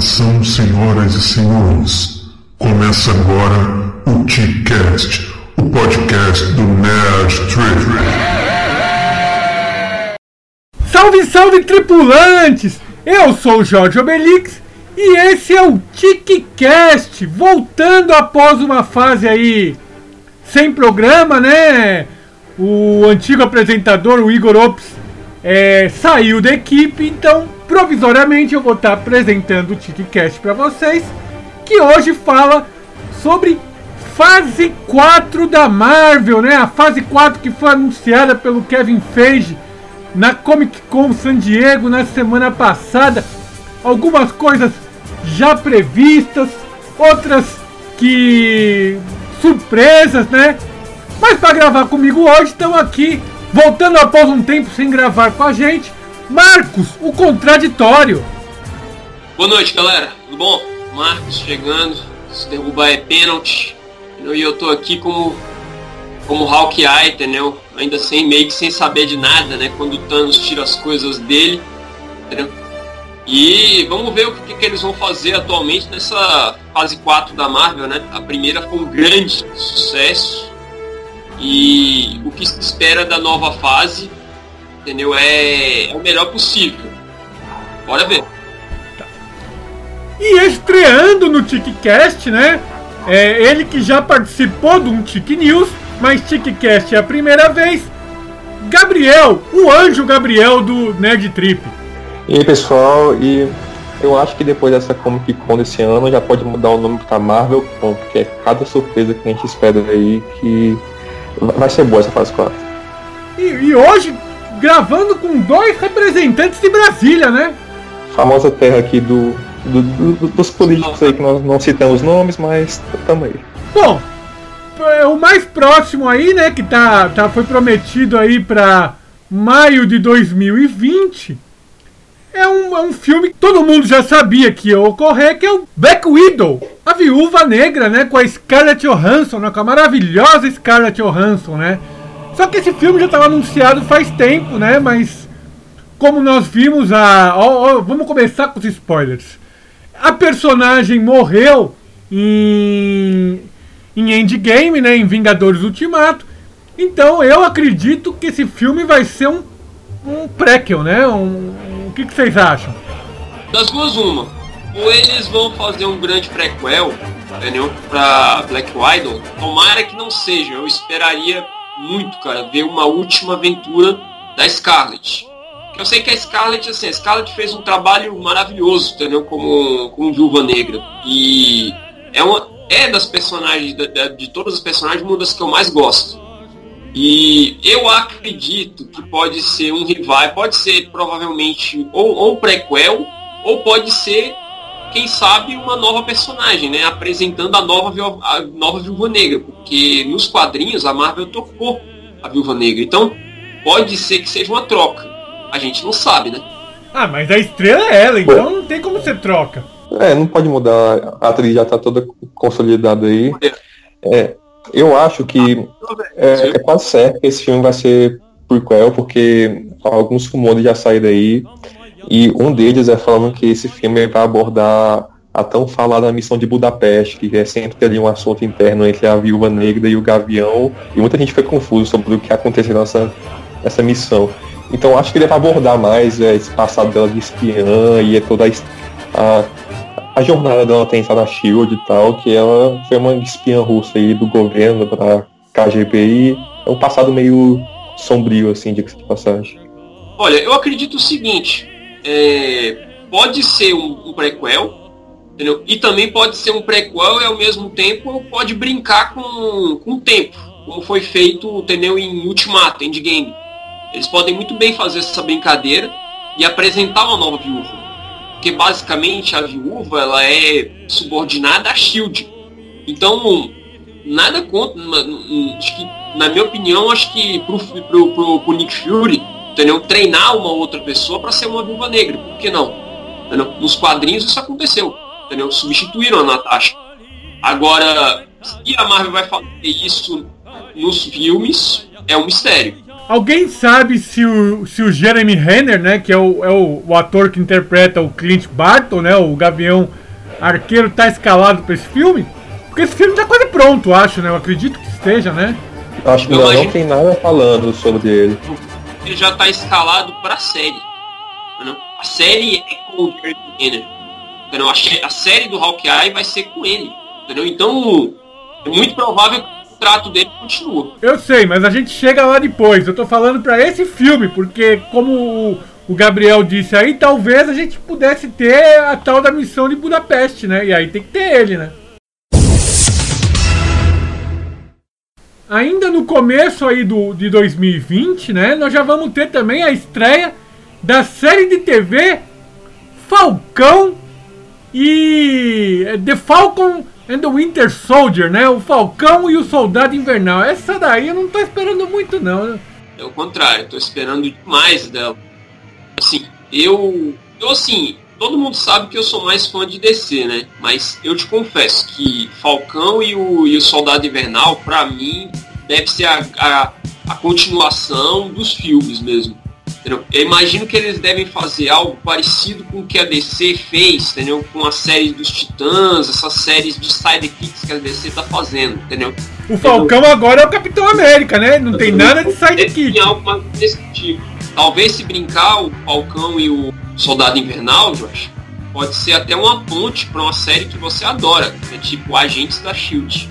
Atenção, senhoras e senhores. Começa agora o TCast, o podcast do Nerd Trip. Salve, salve, tripulantes! Eu sou o Jorge Obelix e esse é o TicCast, voltando após uma fase aí sem programa, né? O antigo apresentador, o Igor Ops, é, saiu da equipe, então provisoriamente eu vou estar apresentando o TicCast para vocês, que hoje fala sobre fase 4 da Marvel, né? A fase 4 que foi anunciada pelo Kevin Feige na Comic Con San Diego na semana passada. Algumas coisas já previstas, outras que surpresas, né? Mas para gravar comigo hoje, estão aqui, voltando após um tempo sem gravar com a gente, Marcos, o contraditório. Boa noite, galera. Tudo bom? Marcos chegando. Se derrubar é pênalti. E eu tô aqui como como Hawkeye, entendeu? Ainda sem meio que sem saber de nada, né? Quando o Thanos tira as coisas dele, entendeu? E vamos ver o que, que eles vão fazer atualmente nessa fase 4 da Marvel, né? A primeira foi um grande sucesso, e o que se espera da nova fase, entendeu? É, é o melhor possível. Bora ver. Tá. E estreando no TicCast, né? É ele que já participou de um Tic News, mas TicCast é a primeira vez. Gabriel, o anjo Gabriel do Nerd Trip. E aí pessoal, e eu acho que depois dessa Comic Con desse ano já pode mudar o nome para Marvel Con, porque é cada surpresa que a gente espera aí que Vai ser boa essa fase 4. E, e hoje, gravando com dois representantes de Brasília, né? Famosa terra aqui do, do, do, dos políticos aí que nós não citamos nomes, mas tamo aí. Bom, é, o mais próximo aí, né, que tá, tá, foi prometido aí para maio de 2020, é um, é um filme que todo mundo já sabia que ia ocorrer, que é o Black Widow, a viúva negra, né? Com a Scarlett Johansson, né, com a maravilhosa Scarlett Johansson, né? Só que esse filme já estava anunciado faz tempo, né? Mas como nós vimos a. Ó, ó, vamos começar com os spoilers. A personagem morreu em, em Endgame, né? Em Vingadores Ultimato. Então eu acredito que esse filme vai ser um, um prequel, né? Um, o que, que vocês acham? Das duas, uma. Ou eles vão fazer um grande prequel, entendeu? Pra Black Widow. Tomara que não seja. Eu esperaria muito, cara, ver uma última aventura da Scarlet. Eu sei que a Scarlet, assim, a Scarlet fez um trabalho maravilhoso, entendeu? Como, como Viúva Negra. E é uma é das personagens, de, de todas as personagens, uma das que eu mais gosto. E eu acredito que pode ser um rival, pode ser provavelmente ou, ou um prequel, ou pode ser, quem sabe, uma nova personagem, né? Apresentando a nova, a nova Viúva Negra. Porque nos quadrinhos a Marvel tocou a Viúva Negra. Então, pode ser que seja uma troca. A gente não sabe, né? Ah, mas a estrela é ela, então não tem como ser troca. É, não pode mudar. A atriz já tá toda consolidada aí. É, eu acho que é, é, quase certo que esse filme vai ser prequel, porque alguns rumores já saíram aí. E um deles é falando que esse filme vai abordar a tão falada missão de Budapeste, que é sempre ali um assunto interno entre a Viúva Negra e o Gavião. E muita gente foi confuso sobre o que aconteceu nessa, nessa missão. Então acho que ele vai abordar mais é, esse passado dela de espiã e é toda a, a a jornada dela tem na Shield e tal, que ela foi uma espiã russa aí do governo para KGB e é um passado meio sombrio, assim, de passagem. Olha, eu acredito o seguinte, é, pode ser um, um, prequel, entendeu? E também pode ser um prequel e ao mesmo tempo pode brincar com, com o tempo, como foi feito, entendeu, em Ultimato, Endgame. Eles podem muito bem fazer essa brincadeira e apresentar uma nova viúva porque basicamente a viúva ela é subordinada a Shield. Então, nada contra. Acho que, na minha opinião, acho que pro, pro, pro, pro Nick Fury, entendeu? treinar uma outra pessoa para ser uma viúva negra. Por que não? Entendeu? Nos quadrinhos isso aconteceu. Entendeu? Substituíram a Natasha. Agora, se a Marvel vai fazer isso nos filmes, é um mistério. Alguém sabe se o, se o Jeremy Renner, né, que é, o, é o, o ator que interpreta o Clint Barton, né, o Gavião Arqueiro, tá escalado para esse filme? Porque esse filme tá quase pronto, acho, né? Eu acredito que esteja, né? Acho que não, não tem nada falando sobre ele. Ele já tá escalado pra série. Não? A série é com o Jeremy Renner. Entendeu? A, série do Hawkeye vai ser com ele. Entendeu? Então, é muito provável que contrato dele continua. Eu sei, mas a gente chega lá depois. Eu tô falando para esse filme, porque como o Gabriel disse aí, talvez a gente pudesse ter a tal da missão de Budapeste, né? E aí tem que ter ele, né? Ainda no começo aí do, de 2020, né? Nós já vamos ter também a estreia da série de TV Falcão e The Falcon and the Winter Soldier, né? O Falcão e o Soldado Invernal. Essa daí eu não tô esperando muito, não. É o contrário, tô esperando demais dela. Assim, eu. Eu, assim, todo mundo sabe que eu sou mais fã de DC, né? Mas eu te confesso que Falcão e o, e o Soldado Invernal, pra mim, deve ser a, a, a continuação dos filmes mesmo. Entendeu? Eu imagino que eles devem fazer algo parecido com o que a DC fez, entendeu? Com a série dos Titãs, essas séries de sidekicks que a DC tá fazendo, entendeu? O Falcão agora é o Capitão América, né? Não tem nada de sidekick. Tem algo mais desse tipo. Talvez se brincar o Falcão e o Soldado Invernal, Josh, pode ser até uma ponte para uma série que você adora, é tipo Agentes da Shield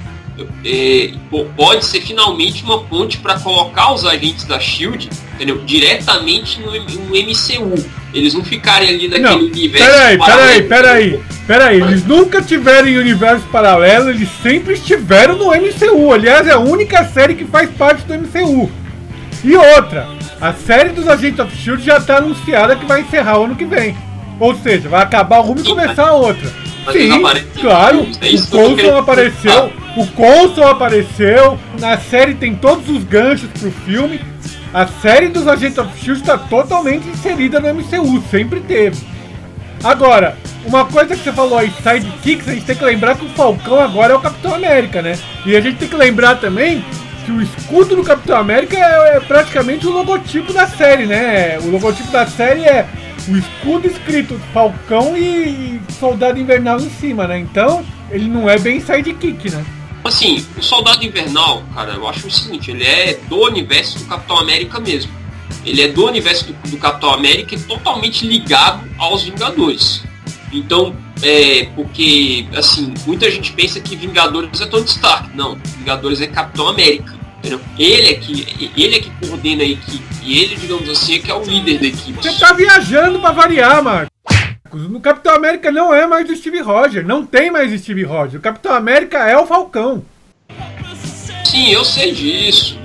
é, pode ser finalmente uma ponte para colocar os agentes da Shield entendeu? diretamente no, no MCU. Eles não ficarem ali naquele não, universo. Peraí, peraí, peraí, peraí. Eles nunca tiveram em universo paralelo, eles sempre estiveram no MCU. Aliás, é a única série que faz parte do MCU. E outra, a série dos Agentes of Shield já está anunciada que vai encerrar o ano que vem. Ou seja, vai acabar uma e começar a outra. Sim, claro. É o Coulson apareceu. O Coulson apareceu. Na série tem todos os ganchos pro filme. A série dos Agents of Shield está totalmente inserida no MCU, sempre teve. Agora, uma coisa que você falou aí, sidekicks, a gente tem que lembrar que o Falcão agora é o Capitão América, né? E a gente tem que lembrar também que o escudo do Capitão América é, é praticamente o logotipo da série, né? O logotipo da série é o escudo escrito Falcão e Soldado Invernal em cima, né? Então, ele não é bem sidekick, né? Assim, o Soldado Invernal, cara, eu acho o seguinte, ele é do universo do Capitão América mesmo. Ele é do universo do, do Capitão América e totalmente ligado aos Vingadores. Então, é, porque, assim, muita gente pensa que Vingadores é Tony Stark. Não, Vingadores é Capitão América. Entendeu? Ele é que ele é que coordena a equipe. E ele, digamos assim, é que é o líder da equipe. Você tá viajando pra variar, Marcos. No Capitão América não é mais o Steve Rogers. Não tem mais o Steve Rogers. O Capitão América é o Falcão. Sim, eu sei disso,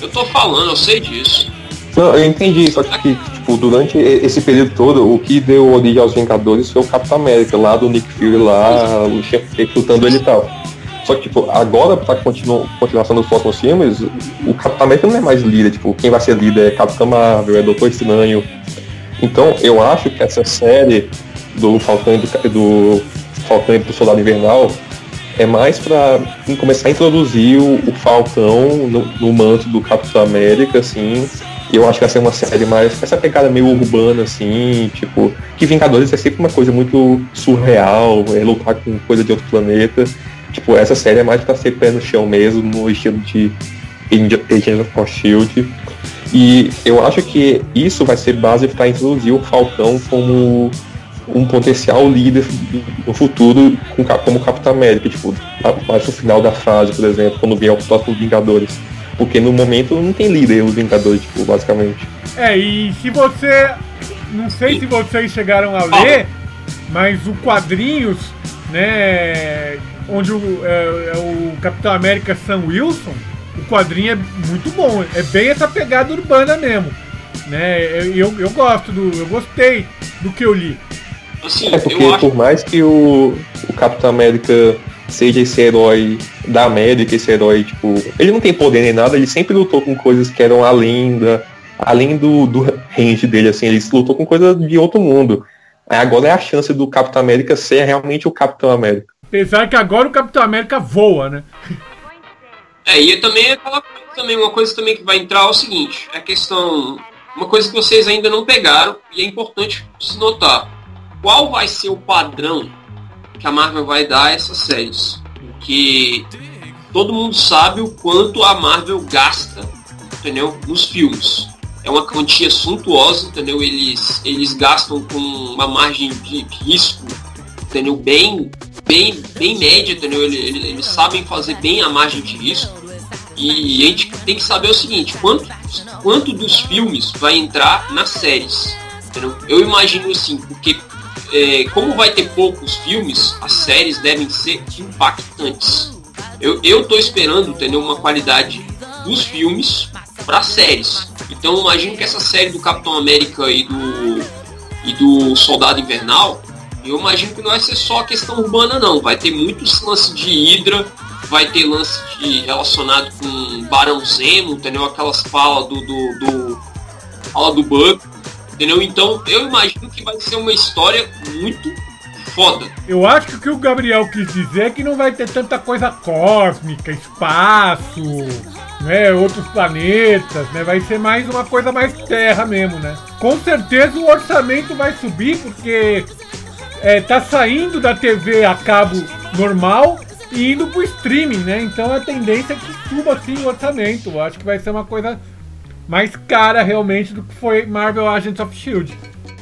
Eu tô falando, eu sei disso. Não, eu entendi, só que tipo, durante esse período todo, o que deu origem aos Vingadores foi o Capitão América, lá do Nick Fury lá, o chefe recrutando ele e tal. Só que, tipo, agora, pra continu continuação dos próximos filmes, o Capitão América não é mais líder. Tipo, quem vai ser líder é Capitão Marvel, é Doutor Estranho. Então, eu acho que essa série do Falcão e do, do Falcão e do Soldado Invernal é mais para começar a introduzir o, o Falcão no, no, manto do Capitão América, assim. Eu acho que vai ser uma série mais essa pegada meio urbana, assim, tipo, que Vingadores é sempre uma coisa muito surreal, é lutar com coisa de outro planeta. Tipo, essa série é mais pra ser pé no chão mesmo, no estilo de Agents of Shield. E eu acho que isso vai ser base para introduzir o Falcão como um potencial líder no futuro como Capitão América, tipo, mais no final da fase, por exemplo, quando vier o próximo Vingadores. Porque no momento não tem líder os Vingadores, tipo, basicamente. É, e se você. Não sei se vocês chegaram a ler, mas o quadrinhos, né? Onde o, é, é o Capitão América Sam Wilson, o quadrinho é muito bom, é bem essa pegada urbana mesmo. Né? Eu, eu gosto do. Eu gostei do que eu li. Assim, é porque acho... por mais que o, o Capitão América seja esse herói da América, esse herói, tipo, ele não tem poder nem nada, ele sempre lutou com coisas que eram além da. Além do, do range dele, assim, ele lutou com coisas de outro mundo. Agora é a chance do Capitão América ser realmente o Capitão América. Apesar que agora o Capitão América voa, né? É, e também é aquela coisa também uma coisa também que vai entrar é o seguinte, é a questão, uma coisa que vocês ainda não pegaram e é importante se notar. Qual vai ser o padrão que a Marvel vai dar a essas séries? Porque todo mundo sabe o quanto a Marvel gasta, entendeu? Nos filmes. É uma quantia suntuosa, entendeu? Eles, eles gastam com uma margem de risco, entendeu? Bem, bem, bem média, entendeu? Eles, eles sabem fazer bem a margem de risco. E a gente tem que saber o seguinte, quanto, quanto dos filmes vai entrar nas séries. Entendeu? Eu imagino assim, porque é, como vai ter poucos filmes, as séries devem ser impactantes. Eu, eu tô esperando entendeu, uma qualidade dos filmes para séries. Então imagino que essa série do Capitão América e do, e do Soldado Invernal, eu imagino que não vai ser só questão urbana não, vai ter muitos lances de Hydra, vai ter lance de, relacionado com Barão Zemo, entendeu? Aquelas falas do, do, do fala do Buck, entendeu? Então eu imagino que vai ser uma história muito foda. Eu acho que o Gabriel quis dizer é que não vai ter tanta coisa cósmica, espaço, né, outros planetas, né? Vai ser mais uma coisa mais terra mesmo, né? Com certeza o orçamento vai subir porque é, tá saindo da TV a cabo normal e indo pro streaming, né? Então a tendência é que suba assim o orçamento. Eu acho que vai ser uma coisa mais cara realmente do que foi Marvel Agents of Shield.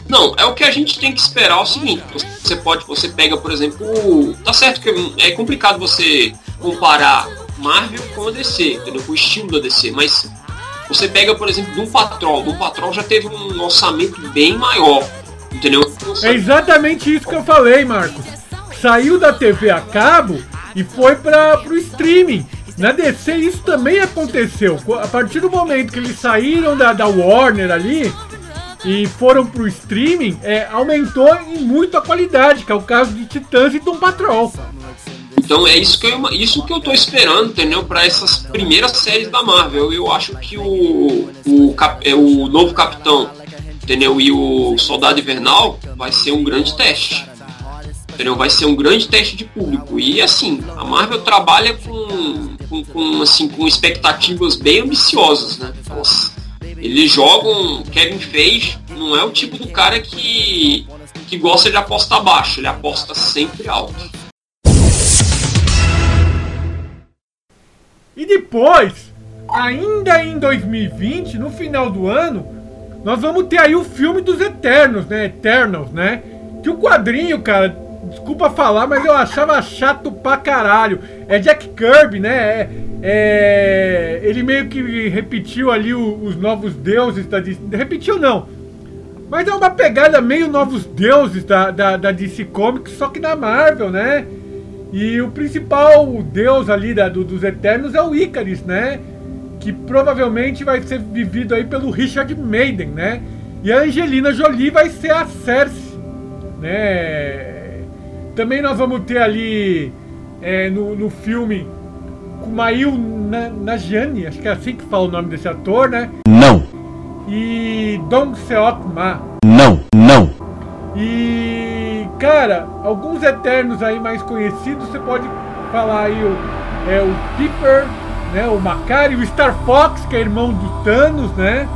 Não, é o que a gente tem que esperar é o seguinte, você pode, você pega, por exemplo, tá certo que é complicado você comparar Marvel com a DC, entendeu? Com o estilo da DC, mas você pega, por exemplo, Doom Patrol, Doom Patrol já teve um orçamento bem maior, entendeu? É exatamente isso que eu falei, Marcos. Saiu da TV a cabo e foi para o streaming. Na DC isso também aconteceu. A partir do momento que eles saíram da, da Warner ali e foram pro streaming, é, aumentou muito a qualidade, que é o caso de Titãs e Tom Patrol. Então é isso que eu, isso que eu tô esperando, entendeu? Para essas primeiras séries da Marvel. Eu acho que o, o, cap, é, o novo Capitão, entendeu? E o Soldado Invernal vai ser um grande teste. Entendeu? Vai ser um grande teste de público. E assim, a Marvel trabalha com, com, com assim, com expectativas bem ambiciosas, né? Nossa. Eles jogam. Kevin Feige não é o tipo do cara que, que gosta de apostar baixo, ele aposta sempre alto. E depois, ainda em 2020, no final do ano, nós vamos ter aí o filme dos Eternos, né? Eternals, né? Que o quadrinho, cara, desculpa falar, mas eu achava chato pra caralho. É Jack Kirby, né? É, é, ele meio que repetiu ali o, os novos deuses da DC. Repetiu não. Mas é uma pegada meio novos deuses da, da, da DC Comics, só que na Marvel, né? E o principal deus ali da, do, dos Eternos é o Icaris, né? Que provavelmente vai ser vivido aí pelo Richard Maiden, né? E a Angelina Jolie vai ser a Cersei, né? Também nós vamos ter ali é, no, no filme Kumail Najani, acho que é assim que fala o nome desse ator, né? Não. E Dong Seok Ma. Não, não. E cara, alguns eternos aí mais conhecidos, você pode falar aí o, é, o Piper, né? O Macari, o Star Fox, que é irmão do Thanos, né?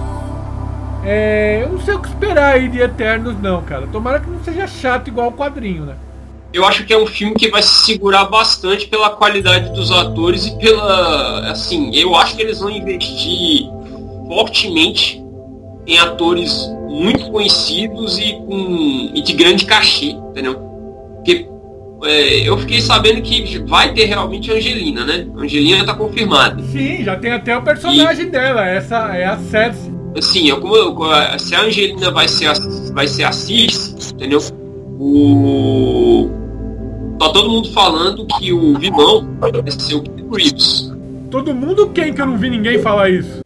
É, eu não sei o que esperar aí de Eternos não, cara. Tomara que não seja chato igual o quadrinho, né? eu acho que é um filme que vai se segurar bastante pela qualidade dos atores e pela. Assim, eu acho que eles vão investir fortemente em atores muito conhecidos e, com, e de grande cachê, entendeu? Porque é, eu fiquei sabendo que vai ter realmente a Angelina, né? Angelina tá confirmada. Sim, já tem até o personagem e, dela, essa é a Cersei. Assim, eu, eu, se a Angelina vai ser a, vai ser a Cis, entendeu? O Tá todo mundo falando que o vilão vai ser o Keanu Reeves. Todo mundo quem que eu não vi ninguém falar isso?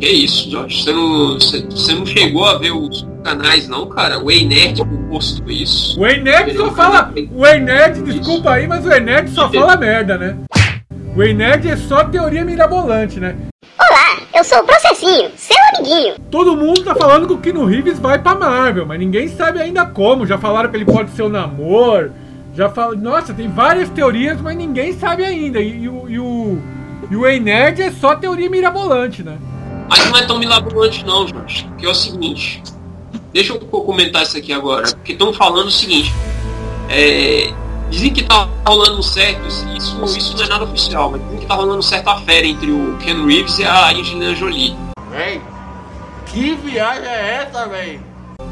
Que isso, Josh? Você não, você, você não chegou a ver os canais, não, cara? O Nerd postou isso. O Nerd só fala. O Nerd, desculpa aí, mas o Nerd só fala merda, né? O Nerd é só teoria mirabolante, né? Olá, eu sou o Processinho, seu amiguinho. Todo mundo tá falando que o Kino Reeves vai pra Marvel, mas ninguém sabe ainda como. Já falaram que ele pode ser o Namor, já fala, nossa, tem várias teorias, mas ninguém sabe ainda. E, e, o, e, o, E o Ei Nerd é só teoria mirabolante, né? Mas não é tão mirabolante não, Jorge. Que é o seguinte. Deixa eu comentar isso aqui agora. Porque estão falando o seguinte. É, dizem que tá rolando certo, isso, isso não é nada oficial, mas dizem que tá rolando certa fera entre o Ken Reeves e a Angelina Jolie. Véi, que viagem é essa, véi?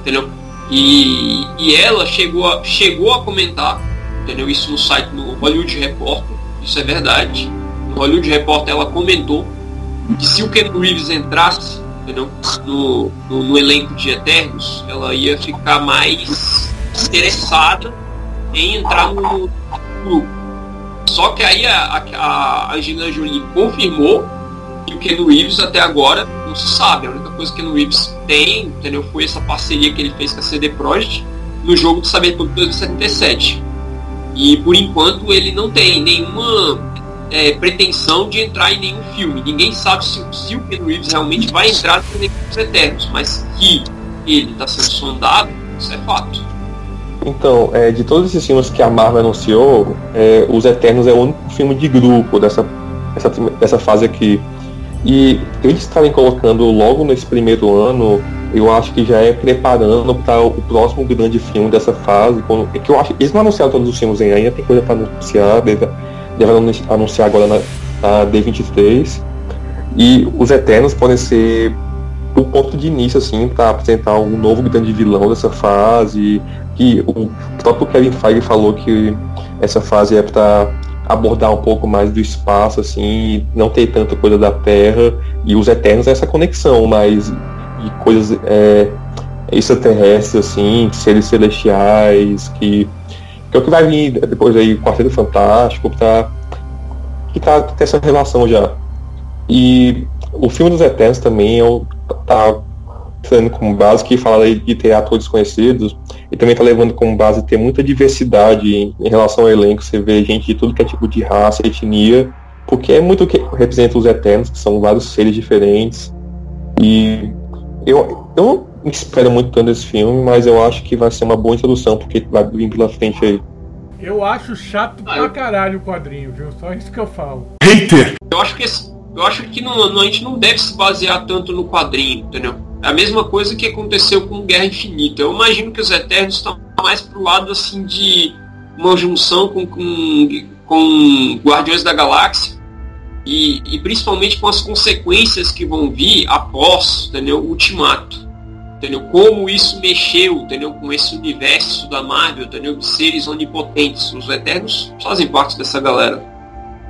Entendeu? E, e ela chegou a, chegou a comentar, entendeu? Isso no site, no Hollywood Repórter, isso é verdade. No Hollywood Repórter ela comentou que se o Ken Reeves entrasse entendeu? No, no, no elenco de Eternos, ela ia ficar mais interessada em entrar no grupo. Só que aí a, a, Angelina Jolie confirmou que o Ken Reeves até agora não se sabe. A única coisa que o Ken Reeves tem, entendeu? Foi essa parceria que ele fez com a CD Projekt no jogo do Saber por 2077. E por enquanto ele não tem nenhuma é, pretensão de entrar em nenhum filme. Ninguém sabe se, se o Ken Reeves realmente vai entrar no Equipes Eternos, mas que ele está sendo sondado, isso é fato. Então, é, de todos esses filmes que a Marvel anunciou, é, Os Eternos é o único filme de grupo dessa, dessa, dessa fase aqui. E eles estarem colocando logo nesse primeiro ano, eu acho que já é preparando para o próximo grande filme dessa fase. Quando, é que eu acho eles não anunciaram todos os filmes ainda, tem coisa para anunciar, deve, deve anunciar agora na, na D23. E os Eternos podem ser o ponto de início, assim, para apresentar um novo grande vilão dessa fase. Que o próprio Kevin Feige falou que essa fase é para abordar um pouco mais do espaço, assim, não ter tanta coisa da Terra. E os Eternos é essa conexão mais de coisas é, extraterrestres, assim, seres celestiais, que, que é o que vai vir depois aí, o Quarteto Fantástico, tá, que tá, tem essa relação já. E o filme dos Eternos também é, tá tendo como base que fala de ter atores conhecidos e também tá levando como base ter muita diversidade em, em, relação ao elenco. Você vê gente de tudo que é tipo de raça, etnia, porque é muito o que representa os Eternos, que são vários seres diferentes. E eu, eu espero muito tanto desse filme, mas eu acho que vai ser uma boa introdução, porque vai vir pela frente aí. Eu acho chato pra caralho o quadrinho, viu? Só isso que eu falo. Hater! Eu acho que esse eu acho que não, não, a gente não deve se basear tanto no quadrinho, entendeu? É a mesma coisa que aconteceu com Guerra Infinita. Eu imagino que os Eternos estão mais pro lado assim de uma junção com, com, com Guardiões da Galáxia e, e, principalmente com as consequências que vão vir após entendeu, o Ultimato. Entendeu? Como isso mexeu entendeu, com esse universo da Marvel, entendeu, de seres onipotentes. Os Eternos fazem parte dessa galera.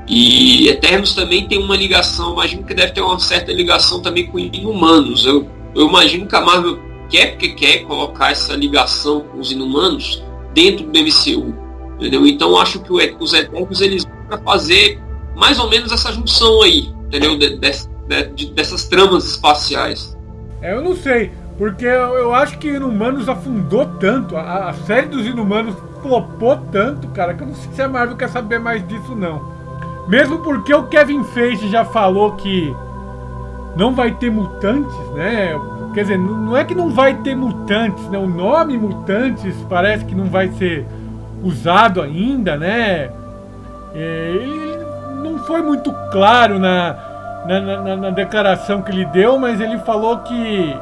E Eternos também tem uma ligação, imagino que deve ter uma certa ligação também com Inumanos. Eu, eu imagino que a Marvel quer porque quer colocar essa ligação com os Inumanos dentro do MCU. Entendeu? Então acho que os Eternos eles vão fazer mais ou menos essa junção aí, entendeu? De, de, de, dessas tramas espaciais. É, eu não sei, porque eu, eu acho que Inumanos afundou tanto, a, a série dos Inumanos flopou tanto, cara, que eu não sei se a Marvel quer saber mais disso não. Mesmo porque o Kevin Feige já falou que não vai ter mutantes, né? Quer dizer, não é que não vai ter mutantes, né? O nome mutantes parece que não vai ser usado ainda, né? É, ele não foi muito claro na, na, na, na declaração que ele deu, mas ele falou que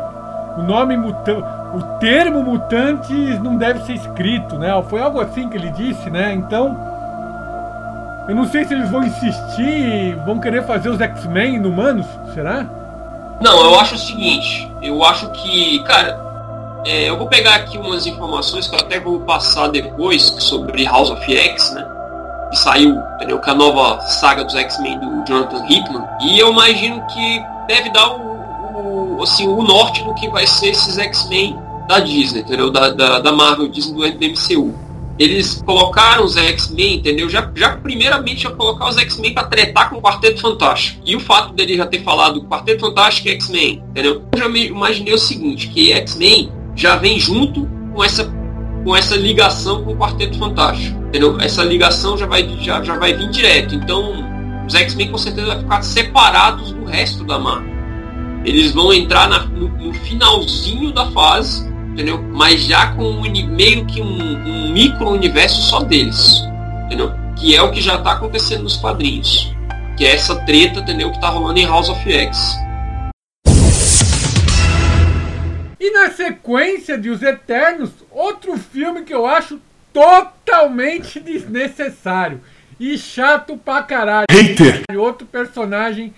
o nome mutante, o termo mutantes não deve ser escrito, né? Foi algo assim que ele disse, né? Então eu não sei se eles vão insistir, vão querer fazer os X-Men inumanos, será? Não, eu acho o seguinte, eu acho que, cara, é, eu vou pegar aqui umas informações que eu até vou passar depois sobre House of X, né? Que saiu, entendeu? Que é a nova saga dos X-Men do Jonathan Hickman. E eu imagino que deve dar o, o, assim, o norte do que vai ser esses X-Men da Disney, entendeu? Da, da, da Marvel Disney do MCU eles colocaram os X-Men, entendeu? Já, já primeiramente já colocar os X-Men para tretar com o Quarteto Fantástico. E o fato dele já ter falado Quarteto Fantástico e X-Men, entendeu? Eu já me imaginei o seguinte, que X-Men já vem junto com essa com essa ligação com o Quarteto Fantástico, entendeu? Essa ligação já vai já, já vai vir direto. Então, os X-Men com certeza vão ficar separados do resto da Marvel. Eles vão entrar na, no, no finalzinho da fase entendeu? Mas já com um, meio que um, um micro-universo só deles, entendeu? Que é o que já está acontecendo nos quadrinhos. Que é essa treta, entendeu? Que tá rolando em House of X. E na sequência de Os Eternos, outro filme que eu acho totalmente desnecessário e chato pra caralho. Hater! Outro personagem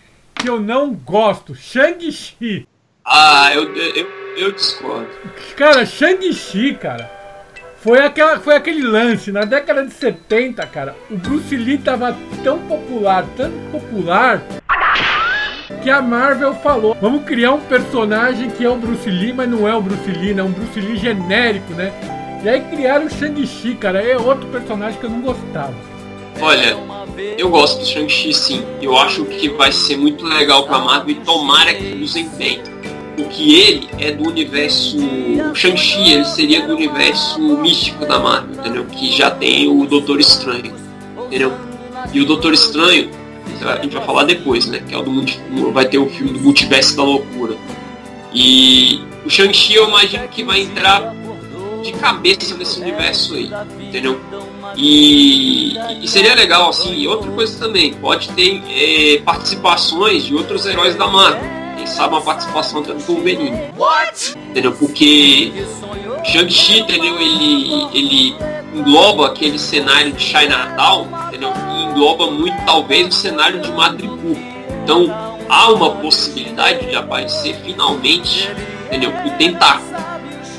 que eu não gosto, Shang-Chi. Ah, eu, eu, eu discordo. Cara, Shang-Chi, cara, foi, aquela, foi aquele lance. Na década de 70, cara, o Bruce Lee tava tão popular, tão popular, que a Marvel falou: vamos criar um personagem que é o Bruce Lee, mas não é o Bruce Lee, né? Um Bruce Lee genérico, né? E aí criaram o Shang-Chi, cara. É outro personagem que eu não gostava. Olha, eu gosto do Shang-Chi sim. Eu acho que vai ser muito legal pra Marvel e tomara que usem bem. Porque ele é do universo. Shang-Chi ele seria do universo místico da Marvel, entendeu? Que já tem o Doutor Estranho. Entendeu? E o Doutor Estranho, a gente vai falar depois, né? Que é o do vai ter o filme do Multiverso da Loucura. E o Shang-Chi eu imagino que vai entrar de cabeça nesse universo aí, entendeu? E, e seria legal, assim, e outra coisa também, pode ter é, participações de outros heróis da Marvel. Quem sabe uma participação até do Wolverine. Entendeu? Porque Shang-Chi, entendeu? Ele, ele engloba aquele cenário de Chinatown, entendeu? E engloba muito, talvez, o cenário de Madripoor. Então, há uma possibilidade de aparecer finalmente, entendeu? O Tentáculo,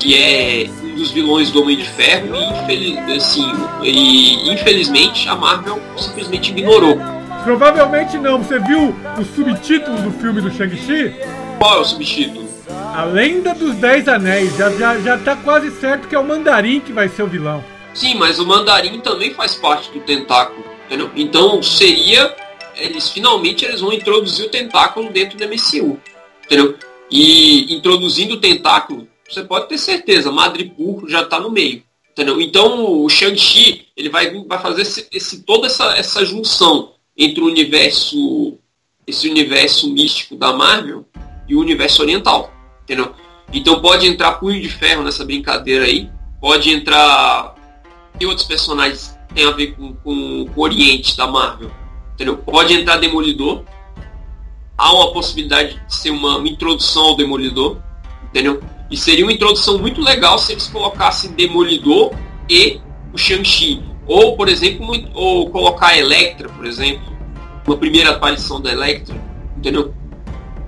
que é dos vilões do Homem de Ferro e, infeliz, assim, e infelizmente a Marvel simplesmente ignorou. Provavelmente não. Você viu os subtítulos do filme do Shang-Chi? Qual é o subtítulo? A Lenda dos Dez Anéis. Já, já, já tá quase certo que é o Mandarim que vai ser o vilão. Sim, mas o Mandarim também faz parte do tentáculo. Entendeu? Então seria. Eles finalmente eles vão introduzir o tentáculo dentro do MCU. Entendeu? E introduzindo o tentáculo, você pode ter certeza, Madripoor já está no meio. Entendeu? Então o Shang-Chi ele vai, vai fazer esse, esse, toda essa, essa junção entre o universo esse universo místico da Marvel e o universo oriental. Entendeu? Então pode entrar Punho de Ferro nessa brincadeira aí. Pode entrar. Que outros personagens tem a ver com, com, com o Oriente da Marvel? Entendeu? Pode entrar Demolidor. Há uma possibilidade de ser uma, uma introdução ao Demolidor. Entendeu? E seria uma introdução muito legal se eles colocassem Demolidor e o Shang-Chi. Ou, por exemplo, ou colocar a Electra, por exemplo. Uma primeira aparição da Electra. Entendeu?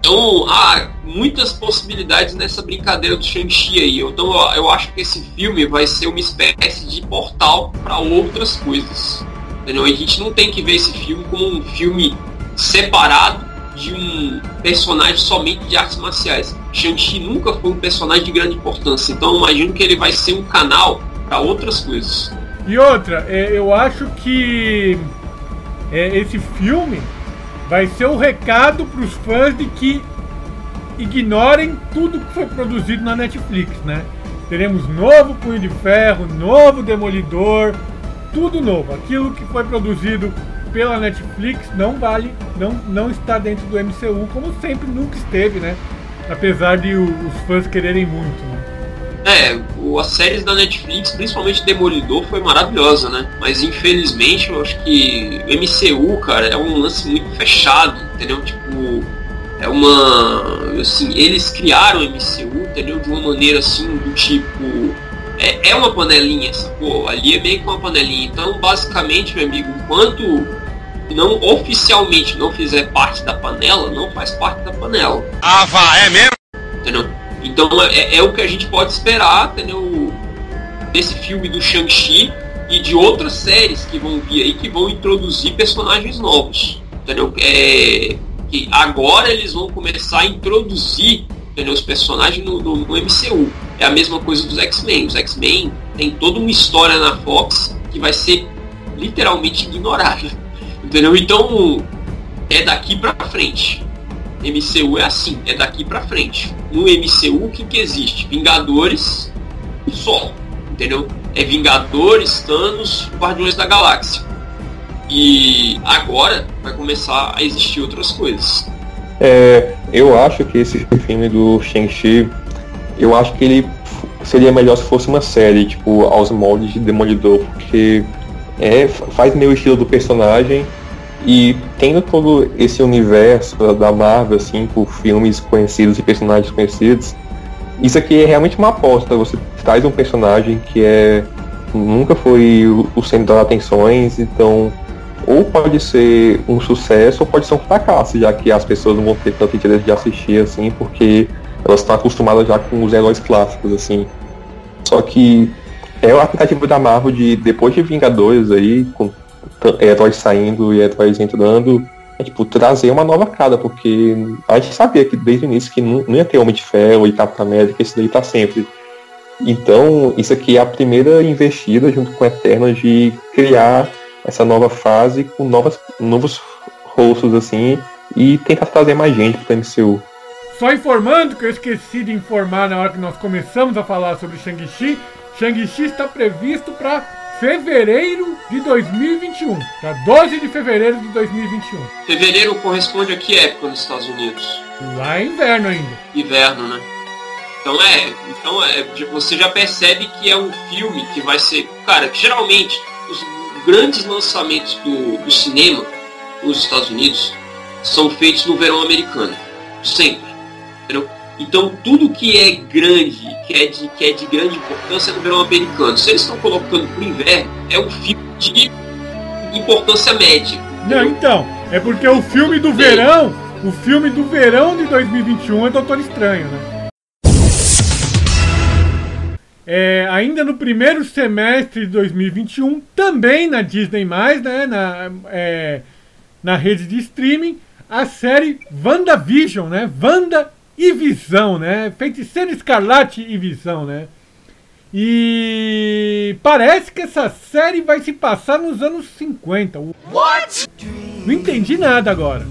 Então há muitas possibilidades nessa brincadeira do Shang-Chi aí. Então eu, eu acho que esse filme vai ser uma espécie de portal para outras coisas. Entendeu? A gente não tem que ver esse filme como um filme separado de um personagem somente de artes marciais. Shang-Chi nunca foi um personagem de grande importância, então imagino que ele vai ser um canal para outras coisas. E outra, é, eu acho que é, esse filme vai ser o um recado para os fãs de que ignorem tudo que foi produzido na Netflix, né? Teremos novo Punho de Ferro, novo Demolidor, tudo novo. Aquilo que foi produzido pela Netflix não vale, não, não está dentro do MCU, como sempre nunca esteve, né? Apesar de o, os fãs quererem muito, né? É, o, as séries da Netflix, principalmente Demolidor, foi maravilhosa, né? Mas infelizmente eu acho que o MCU, cara, é um lance muito fechado, entendeu? Tipo, é uma. Assim, eles criaram o MCU, entendeu? De uma maneira assim, do tipo. É, é uma panelinha, sacou? Ali é meio que uma panelinha. Então, basicamente, meu amigo, enquanto não oficialmente não fizer parte da panela, não faz parte da panela. Ah, vá, é mesmo? Entendeu? Então é, é o que a gente pode esperar, entendeu? Desse filme do Shang-Chi e de outras séries que vão vir aí que vão introduzir personagens novos. Entendeu? É, que agora eles vão começar a introduzir entendeu, os personagens no, no, no MCU. É a mesma coisa dos X-Men. Os X-Men tem toda uma história na Fox que vai ser literalmente ignorada. Entendeu? Então, é daqui pra frente. MCU é assim, é daqui pra frente. No MCU, o que, que existe? Vingadores só. Entendeu? É Vingadores, Thanos, Guardiões da Galáxia. E agora vai começar a existir outras coisas. É, eu acho que esse filme do Shang-Chi, eu acho que ele seria melhor se fosse uma série, tipo, aos moldes de Demolidor, porque é, faz meio estilo do personagem E tendo todo esse universo da Marvel, assim, por filmes conhecidos e personagens conhecidos, isso aqui é realmente uma aposta. Você traz um personagem que é nunca foi o centro das atenções, então ou pode ser um sucesso ou pode ser um fracasso, já que as pessoas não vão ter tanto interesse de assistir assim, porque elas estão acostumadas já com os heróis clássicos, assim. Só que é a tentativa da Marvel de, depois de Vingadores aí, com heróis saindo e heróis entrando, é, tipo, trazer uma nova cara, porque a gente sabia que desde o início que não, não ia ter Homem de Ferro e Capitão América, isso daí tá sempre. Então, isso aqui é a primeira investida junto com Eternos de criar essa nova fase com novas, novos rostos assim e tentar trazer mais gente para o MCU. Só informando que eu esqueci de informar na hora que nós começamos a falar sobre Shang-Chi. Shang-Chi está previsto para fevereiro de 2021. Para 12 de fevereiro de 2021. Fevereiro corresponde a que época nos Estados Unidos? Lá é inverno ainda. Inverno, né? Então é, então é, você já percebe que é um filme que vai ser, cara, que geralmente os grandes lançamentos do, do cinema nos Estados Unidos são feitos no verão americano, sempre. Entendeu? Então tudo que é grande, que é de, que é de grande importância no verão americano. Se eles estão colocando para o inverno, é um filme de importância média. Não, então, é porque o filme do verão, o filme do verão de 2021 é Doutor Estranho, né? É, ainda no primeiro semestre de 2021, também na Disney, né, na, é, na rede de streaming, a série WandaVision, né? Wanda e Visão, né? Feiticeiro Escarlate e Visão, né? E parece que essa série vai se passar nos anos 50. What? Não entendi nada agora.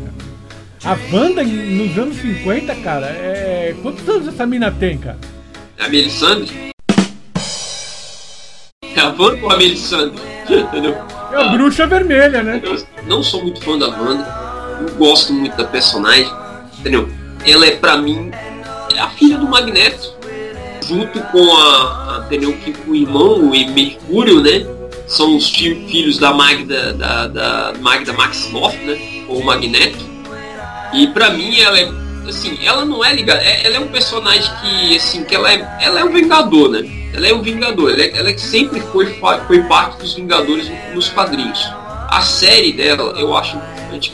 A Wanda nos anos 50, cara, é. Quantos anos essa mina tem, cara? É a Melisandre? É a Wanda ou a Melisandre? Entendeu? É a bruxa vermelha, né? Eu não sou muito fã da Wanda. Eu gosto muito da personagem. Entendeu? Ela é pra mim é a filha do Magneto. Junto com a, a entendeu? Que o irmão, o Mercúrio, né? São os filhos da Magda, da, da Magda Maximoff, né? Ou Magneto. E pra mim ela é assim, ela não é ligada, é, ela é um personagem que, assim, que ela é, ela é um vingador, né? Ela é um vingador, ela, é, ela é sempre foi, foi parte dos Vingadores nos quadrinhos. A série dela eu acho importante,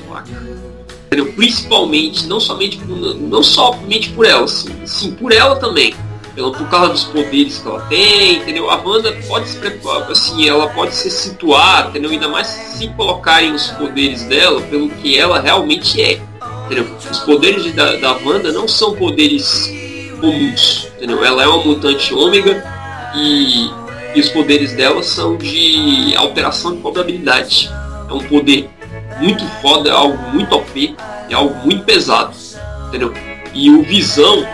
entendeu? Principalmente, não somente por, não somente por ela, assim, sim, por ela também. Por causa dos poderes que ela tem, entendeu? A Wanda pode se assim, ela pode se situar, entendeu? Ainda mais se colocarem os poderes dela pelo que ela realmente é. Entendeu? Os poderes da, da Wanda não são poderes comuns, entendeu? Ela é uma mutante ômega e, e os poderes dela são de alteração de probabilidade. É um poder muito foda, é algo muito OP, é algo muito pesado, entendeu? E o Visão,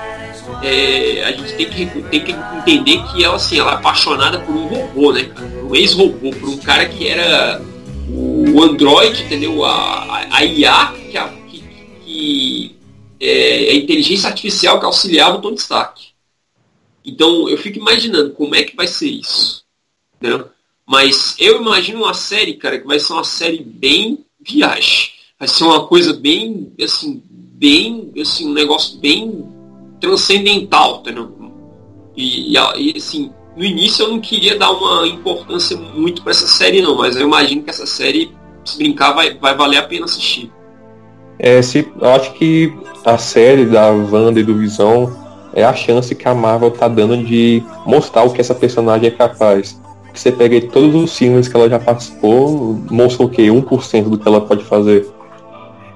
é, a gente tem que, tem que entender que ela, assim, ela é apaixonada por um robô, né? Um ex-robô, por um cara que era o Android, entendeu? A, a IA, que a que é, a inteligência artificial que auxiliava o Tony Stark. Então eu fico imaginando como é que vai ser isso. Entendeu? Mas eu imagino uma série, cara, que vai ser uma série bem viagem. Vai ser uma coisa bem, assim, bem, assim, um negócio bem transcendental, entendeu? E, e, assim, no início eu não queria dar uma importância muito para essa série não, mas eu imagino que essa série, se brincar, vai, vai valer a pena assistir. É, se, acho que a série da Wanda e do Visão é a chance que a Marvel tá dando de mostrar o que essa personagem é capaz. Você pega todos os filmes que ela já participou, mostra o que? 1% do que ela pode fazer.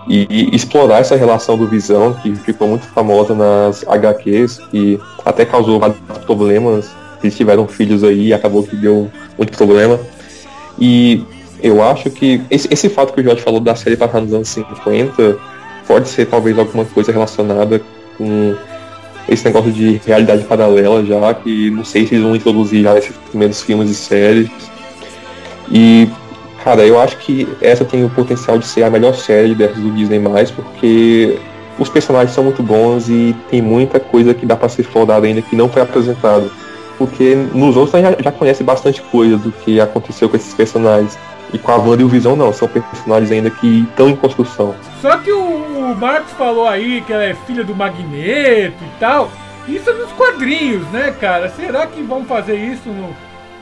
E, e, explorar essa relação do Visão, que ficou muito famosa nas HQs, que até causou vários problemas. Eles tiveram filhos aí e acabou que deu muito problema. E eu acho que esse, esse fato que o Jorge falou da série passar nos anos 50 pode ser talvez alguma coisa relacionada com esse negócio de realidade paralela já, que não sei se eles vão introduzir já nesses primeiros filmes e séries. E, cara, eu acho que essa tem o potencial de ser a melhor série dessas do Disney+, porque os personagens são muito bons e tem muita coisa que dá para ser explorada ainda que não foi apresentado. Porque nos outros a gente já, já conhece bastante coisa do que aconteceu com esses personagens. E com a Wanda e o Visão não, são personagens ainda que estão em construção. Só que o, o Marcos falou aí que ela é filha do Magneto e tal. Isso é nos quadrinhos, né, cara? Será que vão fazer isso no,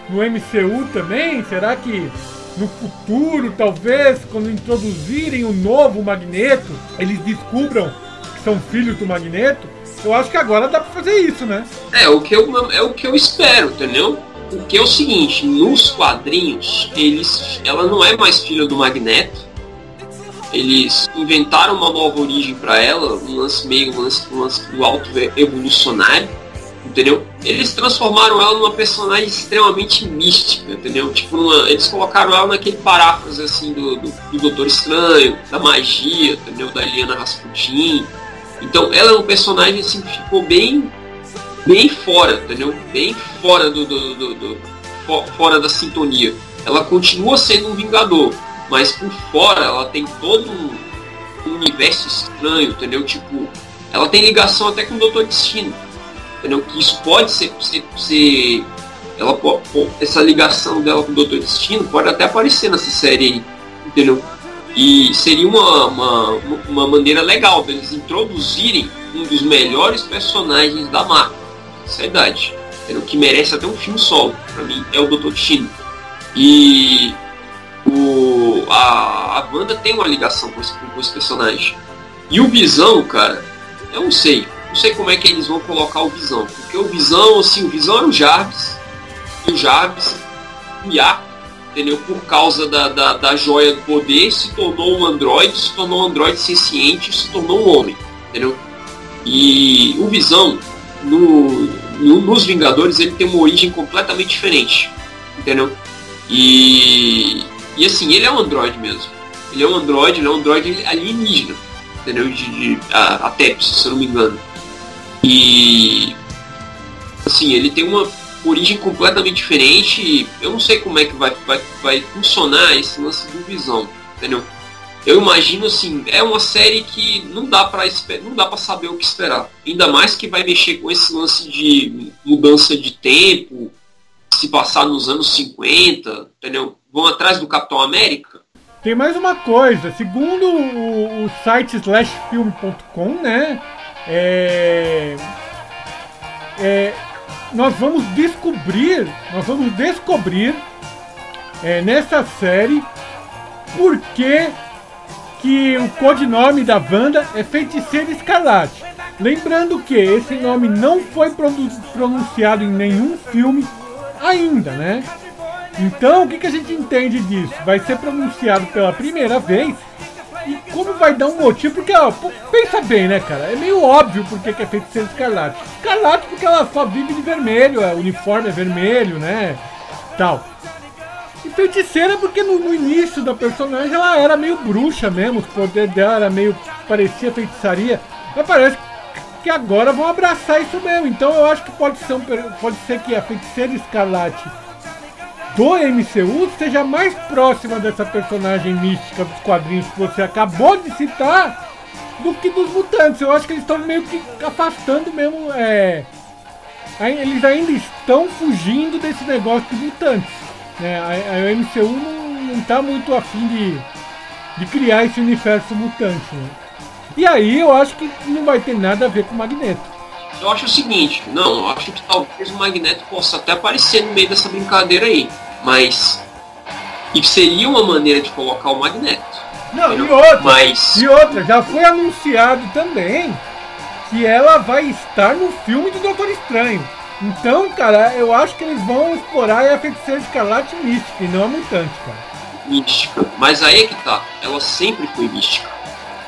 no MCU também? Será que no futuro, talvez, quando introduzirem o novo Magneto, eles descubram que são filhos do Magneto? Eu acho que agora dá pra fazer isso, né? É, o que eu, é o que eu espero, entendeu? Porque é o seguinte, nos quadrinhos, eles, ela não é mais filha do Magneto. Eles inventaram uma nova origem para ela, um lance meio um lance, um lance do alto evolucionário, entendeu? Eles transformaram ela numa personagem extremamente mística, entendeu? Tipo, numa, eles colocaram ela naquele paráfrase assim do, do, do Doutor Estranho, da magia, entendeu? Da Eliana Rasputin. Então ela é um personagem assim que ficou bem bem fora, entendeu? Bem fora do, do, do, do fora da sintonia. Ela continua sendo um Vingador, mas por fora ela tem todo um universo estranho, entendeu? Tipo, ela tem ligação até com o Doutor Destino, entendeu? Que isso pode ser, ser, ser ela essa ligação dela com o Doutor Destino pode até aparecer nessa série aí, entendeu? E seria uma, uma, uma maneira legal deles introduzirem um dos melhores personagens da Marvel essa idade. O que merece até um filme solo, pra mim, é o Dr. Destino. E o, a, a banda tem uma ligação com esse, com esse personagem. E o Visão, cara, eu não sei. Não sei como é que eles vão colocar o Visão. Porque o Visão, assim, o Visão era o Jarvis. E o Jarvis, o Iaco, entendeu? Por causa da, da, da joia do poder, se tornou um androide, se tornou um androide senciente, se tornou um homem, entendeu? E o Visão, no, no, nos Vingadores ele tem uma origem completamente diferente. Entendeu? E, e assim, ele é um androide mesmo. Ele é um androide, ele é um androide alienígena. Entendeu? De, de a, a se eu não me engano. E assim, ele tem uma origem completamente diferente. Eu não sei como é que vai, vai, vai funcionar esse lance do visão. Entendeu? Eu imagino assim, é uma série que não dá para não dá para saber o que esperar. Ainda mais que vai mexer com esse lance de mudança de tempo, se passar nos anos 50, entendeu? Vão atrás do Capitão América. Tem mais uma coisa, segundo o, o site slashfilm.com, né? É, é, nós vamos descobrir, nós vamos descobrir é, nessa série por que que o codinome da Wanda é Feiticeira Escarlate. Lembrando que esse nome não foi pronunciado em nenhum filme ainda, né? Então, o que, que a gente entende disso? Vai ser pronunciado pela primeira vez. E como vai dar um motivo? Porque, ó, pensa bem, né, cara? É meio óbvio porque que é feiticeira escarlate. Escarlate porque ela só vive de vermelho, o uniforme é vermelho, né? Tal. E feiticeira porque no, no, início da personagem ela era meio bruxa mesmo, o poder dela era meio. parecia feitiçaria. Mas parece que agora vão abraçar isso mesmo. Então eu acho que pode ser, um, pode ser que a feiticeira escarlate do MCU seja mais próxima dessa personagem mística dos quadrinhos que você acabou de citar do que dos mutantes. Eu acho que eles estão meio que afastando mesmo. É, eles ainda estão fugindo desse negócio de mutantes. É, a, a MCU não, não tá muito afim de, de criar esse universo mutante. Né? E aí eu acho que não vai ter nada a ver com o Magneto. Eu acho o seguinte, não, eu acho que talvez o Magneto possa até aparecer no meio dessa brincadeira aí, mas e seria uma maneira de colocar o Magneto. Não, e outra, mas... e outra, já foi anunciado também que ela vai estar no filme do Doutor Estranho. Então, cara, eu acho que eles vão explorar a feiticeira escarlate mística e não a mutante, cara. Mística. Mas aí é que tá. Ela sempre foi mística.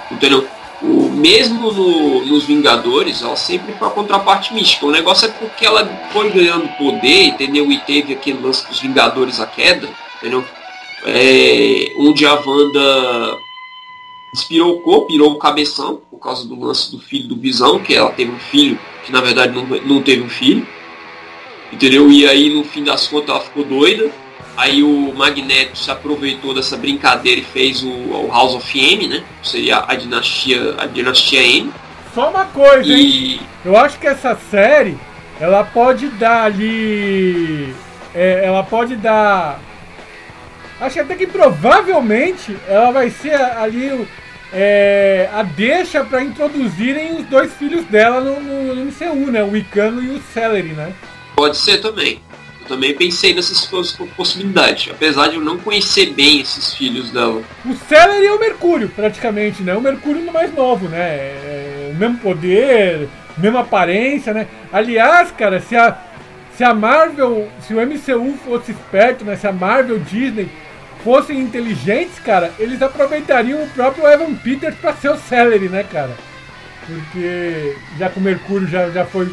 Entendeu? O, mesmo no, nos Vingadores, ela sempre foi a contraparte mística. O negócio é porque ela foi ganhando poder, entendeu? E teve aquele lance dos Vingadores a queda, entendeu? É, onde a Wanda inspirou o corpo, pirou o cabeção, por causa do lance do filho do Visão, que ela teve um filho que na verdade não, não teve um filho. Entendeu? E aí no fim das contas ela ficou doida. Aí o Magneto se aproveitou dessa brincadeira e fez o, o House of M, né? Seria a dinastia, a dinastia M. Só uma coisa, e... hein? Eu acho que essa série ela pode dar ali. É, ela pode dar Acho até que provavelmente ela vai ser ali é, a deixa para introduzirem os dois filhos dela no, no, no MCU, né? O Icano e o Celery, né? Pode ser também. Eu também pensei nessas possibilidades, apesar de eu não conhecer bem esses filhos dela. O Celery é o Mercúrio, praticamente, né? O Mercúrio mais novo, né? É, o mesmo poder, mesma aparência, né? Aliás, cara, se a, se a Marvel, se o MCU fosse esperto, né? Se a Marvel Disney fossem inteligentes, cara, eles aproveitariam o próprio Evan Peters para ser o Celery, né, cara? Porque já que o Mercúrio já, já foi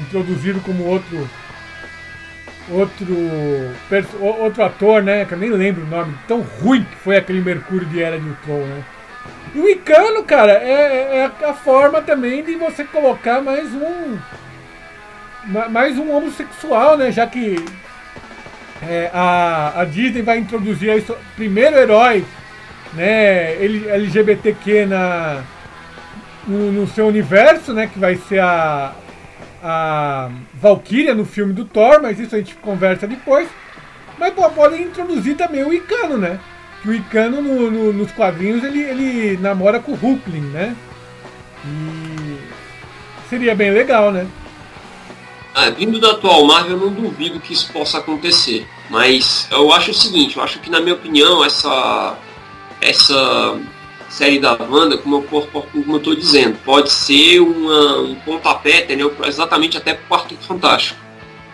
introduzido como outro outro outro ator, né? Que eu nem lembro o nome, tão ruim que foi aquele Mercúrio de Era de Ultron, né? E o Icano, cara, é, é a forma também de você colocar mais um mais um homossexual, né? Já que é, a, a Disney vai introduzir o primeiro herói né, LGBTQ na, no, no, seu universo, né, que vai ser a, a Valkyria no filme do Thor, mas isso a gente conversa depois. Mas pô, podem introduzir também o Icano, né? Que o Icano no, no, nos quadrinhos ele, ele namora com o Hulkling, né? E seria bem legal, né? Ah, vindo da atual Marvel, eu não duvido que isso possa acontecer. Mas eu acho o seguinte, eu acho que na minha opinião essa essa série da Wanda, como eu, como eu tô dizendo, pode ser uma, um pontapé, entendeu? Exatamente até pro Quarto Fantástico.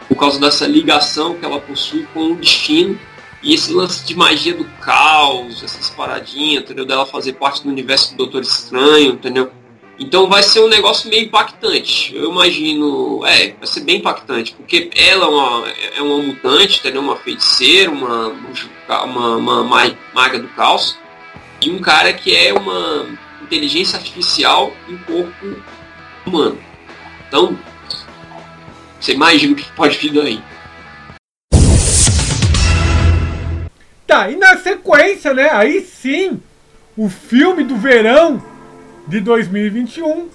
Por causa dessa ligação que ela possui com o destino e esse lance de magia do caos, essas paradinhas, entendeu? Dela fazer parte do universo do Doutor Estranho, entendeu? Então vai ser um negócio meio impactante. Eu imagino. É, vai ser bem impactante, porque ela é uma, é uma mutante, entendeu? Uma feiticeira, uma, uma, uma, uma maga do caos. E um cara que é uma inteligência artificial em corpo humano. Então, você imagina o que pode vir daí. Tá, e na sequência, né? Aí sim, o filme do verão de 2021,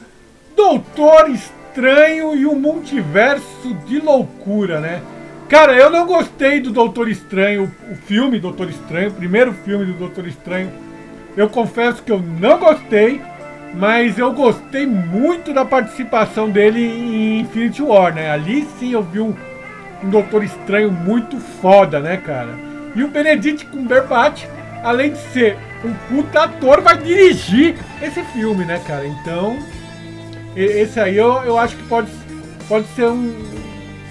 Doutor Estranho e o Multiverso de Loucura, né? Cara, eu não gostei do Doutor Estranho, o filme Doutor Estranho, o primeiro filme do Doutor Estranho. Eu confesso que eu não gostei, mas eu gostei muito da participação dele em Infinity War, né? Ali sim eu vi um, um Doutor Estranho muito foda, né, cara? E o Benedict Cumberbatch, além de ser um puta ator vai dirigir esse filme, né, cara? Então, esse aí eu, eu acho que pode, pode ser um,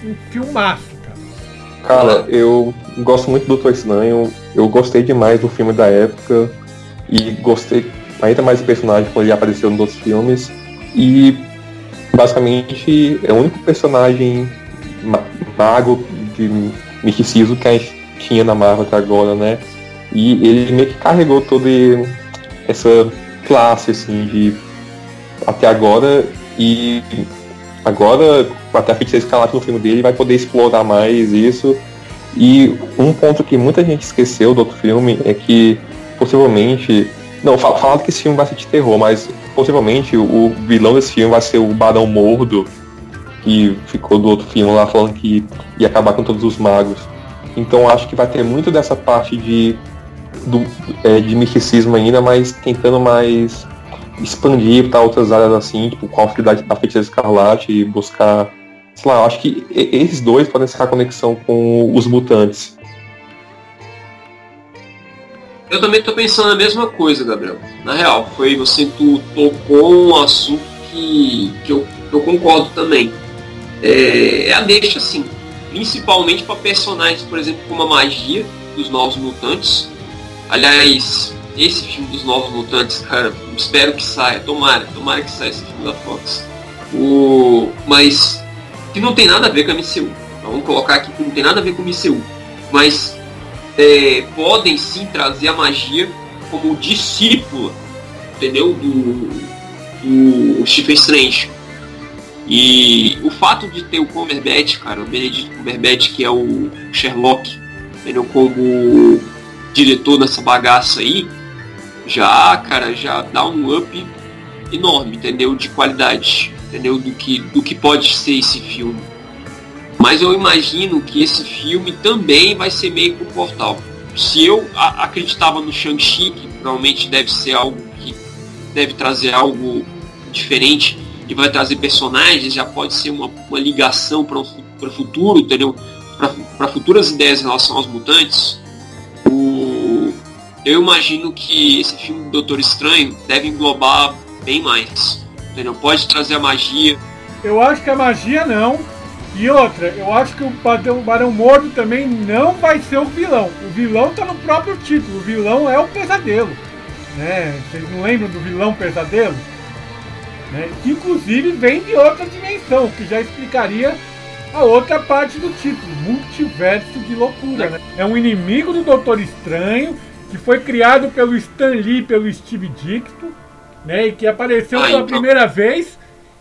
um filmaço, cara. Eu gosto muito do Doutor Estranho, eu gostei demais do filme da época e gostei ainda mais do personagem quando ele apareceu nos outros filmes. E basicamente é o único personagem mago de misticismo que a gente tinha na Marvel até agora, né? E ele meio que carregou toda essa classe, assim, de até agora. E agora, até a feiticeira escalate no filme dele, vai poder explorar mais isso. E um ponto que muita gente esqueceu do outro filme é que possivelmente. Não, falaram que esse filme vai ser de terror, mas possivelmente o vilão desse filme vai ser o Barão Mordo, que ficou do outro filme lá falando que ia acabar com todos os magos. Então acho que vai ter muito dessa parte de do, é, de misticismo ainda, mas tentando mais expandir para outras áreas assim, tipo qual a da, da feiticeira escarlate e buscar. Sei lá, acho que esses dois podem ser a conexão com os mutantes. Eu também estou pensando a mesma coisa, Gabriel. Na real, foi você tu tocou um assunto que, que, eu, eu concordo também. É, é a deixa, assim. Principalmente para personagens, por exemplo, como a magia dos novos mutantes, Aliás, esse filme dos Novos Mutantes, cara, espero que saia. Tomara, tomara que saia esse filme da Fox. O... Mas que não tem nada a ver com a MCU. Vamos colocar aqui que não tem nada a ver com a MCU. Mas é, podem sim trazer a magia como discípula, entendeu? Do, do Stephen Strange. E o fato de ter o Cumberbatch, cara, o Benedict Cumberbatch, que é o Sherlock, entendeu? Como diretor dessa bagaça aí, já, cara, já dá um up enorme, entendeu? De qualidade, entendeu? Do que, do que pode ser esse filme. Mas eu imagino que esse filme também vai ser meio pro portal. se eu acreditava no Shang-Chi, que provavelmente deve ser algo que deve trazer algo diferente e vai trazer personagens, já pode ser uma, uma ligação para o futuro, entendeu? Para futuras ideias em relação aos mutantes. O, eu imagino que esse filme do Doutor Estranho deve englobar bem mais. Entendeu? Pode trazer a magia. Eu acho que a magia não, e outra, eu acho que o Barão Mordo também não vai ser o vilão. O vilão tá no próprio título. O vilão é o pesadelo. Né? Vocês não lembram do vilão pesadelo? Né? Que inclusive vem de outra dimensão, que já explicaria a outra parte do título, multiverso de loucura. Né? É um inimigo do Doutor Estranho, que foi criado pelo Stan Lee e pelo Steve Ditko, né? E que apareceu ah, pela então... primeira vez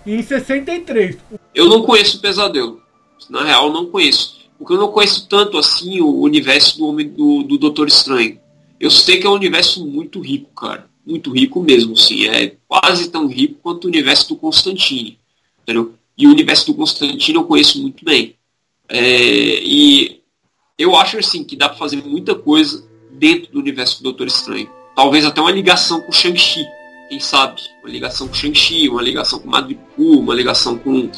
em 63. Eu não conheço o Pesadelo. Na real, não conheço. Porque eu não conheço tanto assim o universo do, homem, do, do Doutor Estranho. Eu sei que é um universo muito rico, cara. Muito rico mesmo, sim. É quase tão rico quanto o universo do Constantine. Entendeu? E o universo do Constantine eu conheço muito bem. É, e eu acho assim que dá para fazer muita coisa dentro do universo do Doutor Estranho. Talvez até uma ligação com Shang-Chi quem sabe, uma ligação com Shang-Chi, uma ligação com Madripoor, uma ligação com.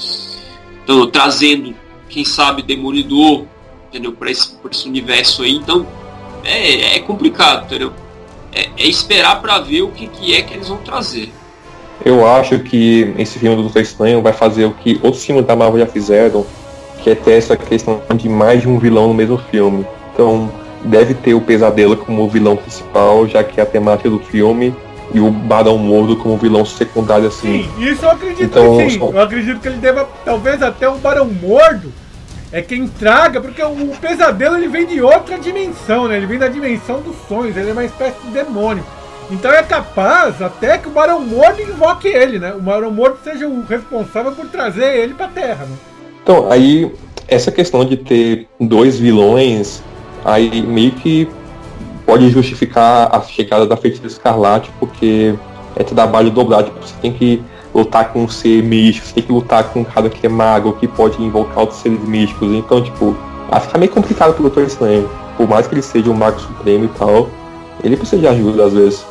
Então, trazendo, quem sabe, Demolidor, entendeu? Para esse, esse universo aí. Então, é, é complicado, entendeu? É, é esperar para ver o que, que é que eles vão trazer. Eu acho que esse filme do Doutor Estranho vai fazer o que outros filmes da Marvel já fizeram, que é ter essa questão de mais de um vilão no mesmo filme. Então, deve ter o Pesadelo como vilão principal, já que a temática do filme e o Barão Mordo como vilão secundário assim. Sim, isso eu acredito então, que sim. Eu acredito que ele deva, talvez até o Barão Mordo é quem traga, porque o, pesadelo ele vem de outra dimensão, né? Ele vem da dimensão dos sonhos, ele é uma espécie de demônio. Então é capaz até que o Barão Mordo invoque ele, né? O Barão Mordo seja o responsável por trazer ele pra Terra, né? Então, aí, essa questão de ter dois vilões, aí meio que pode justificar a chegada da Feiticeira Escarlate, porque é trabalho dobrado. Tipo, você tem que lutar com um ser místico, você tem que lutar com um cara que é mago, que pode invocar outros seres místicos. Então, tipo, que é meio complicado pro Doutor Estranho. Por mais que ele seja um mago supremo e tal, ele precisa de ajuda às vezes.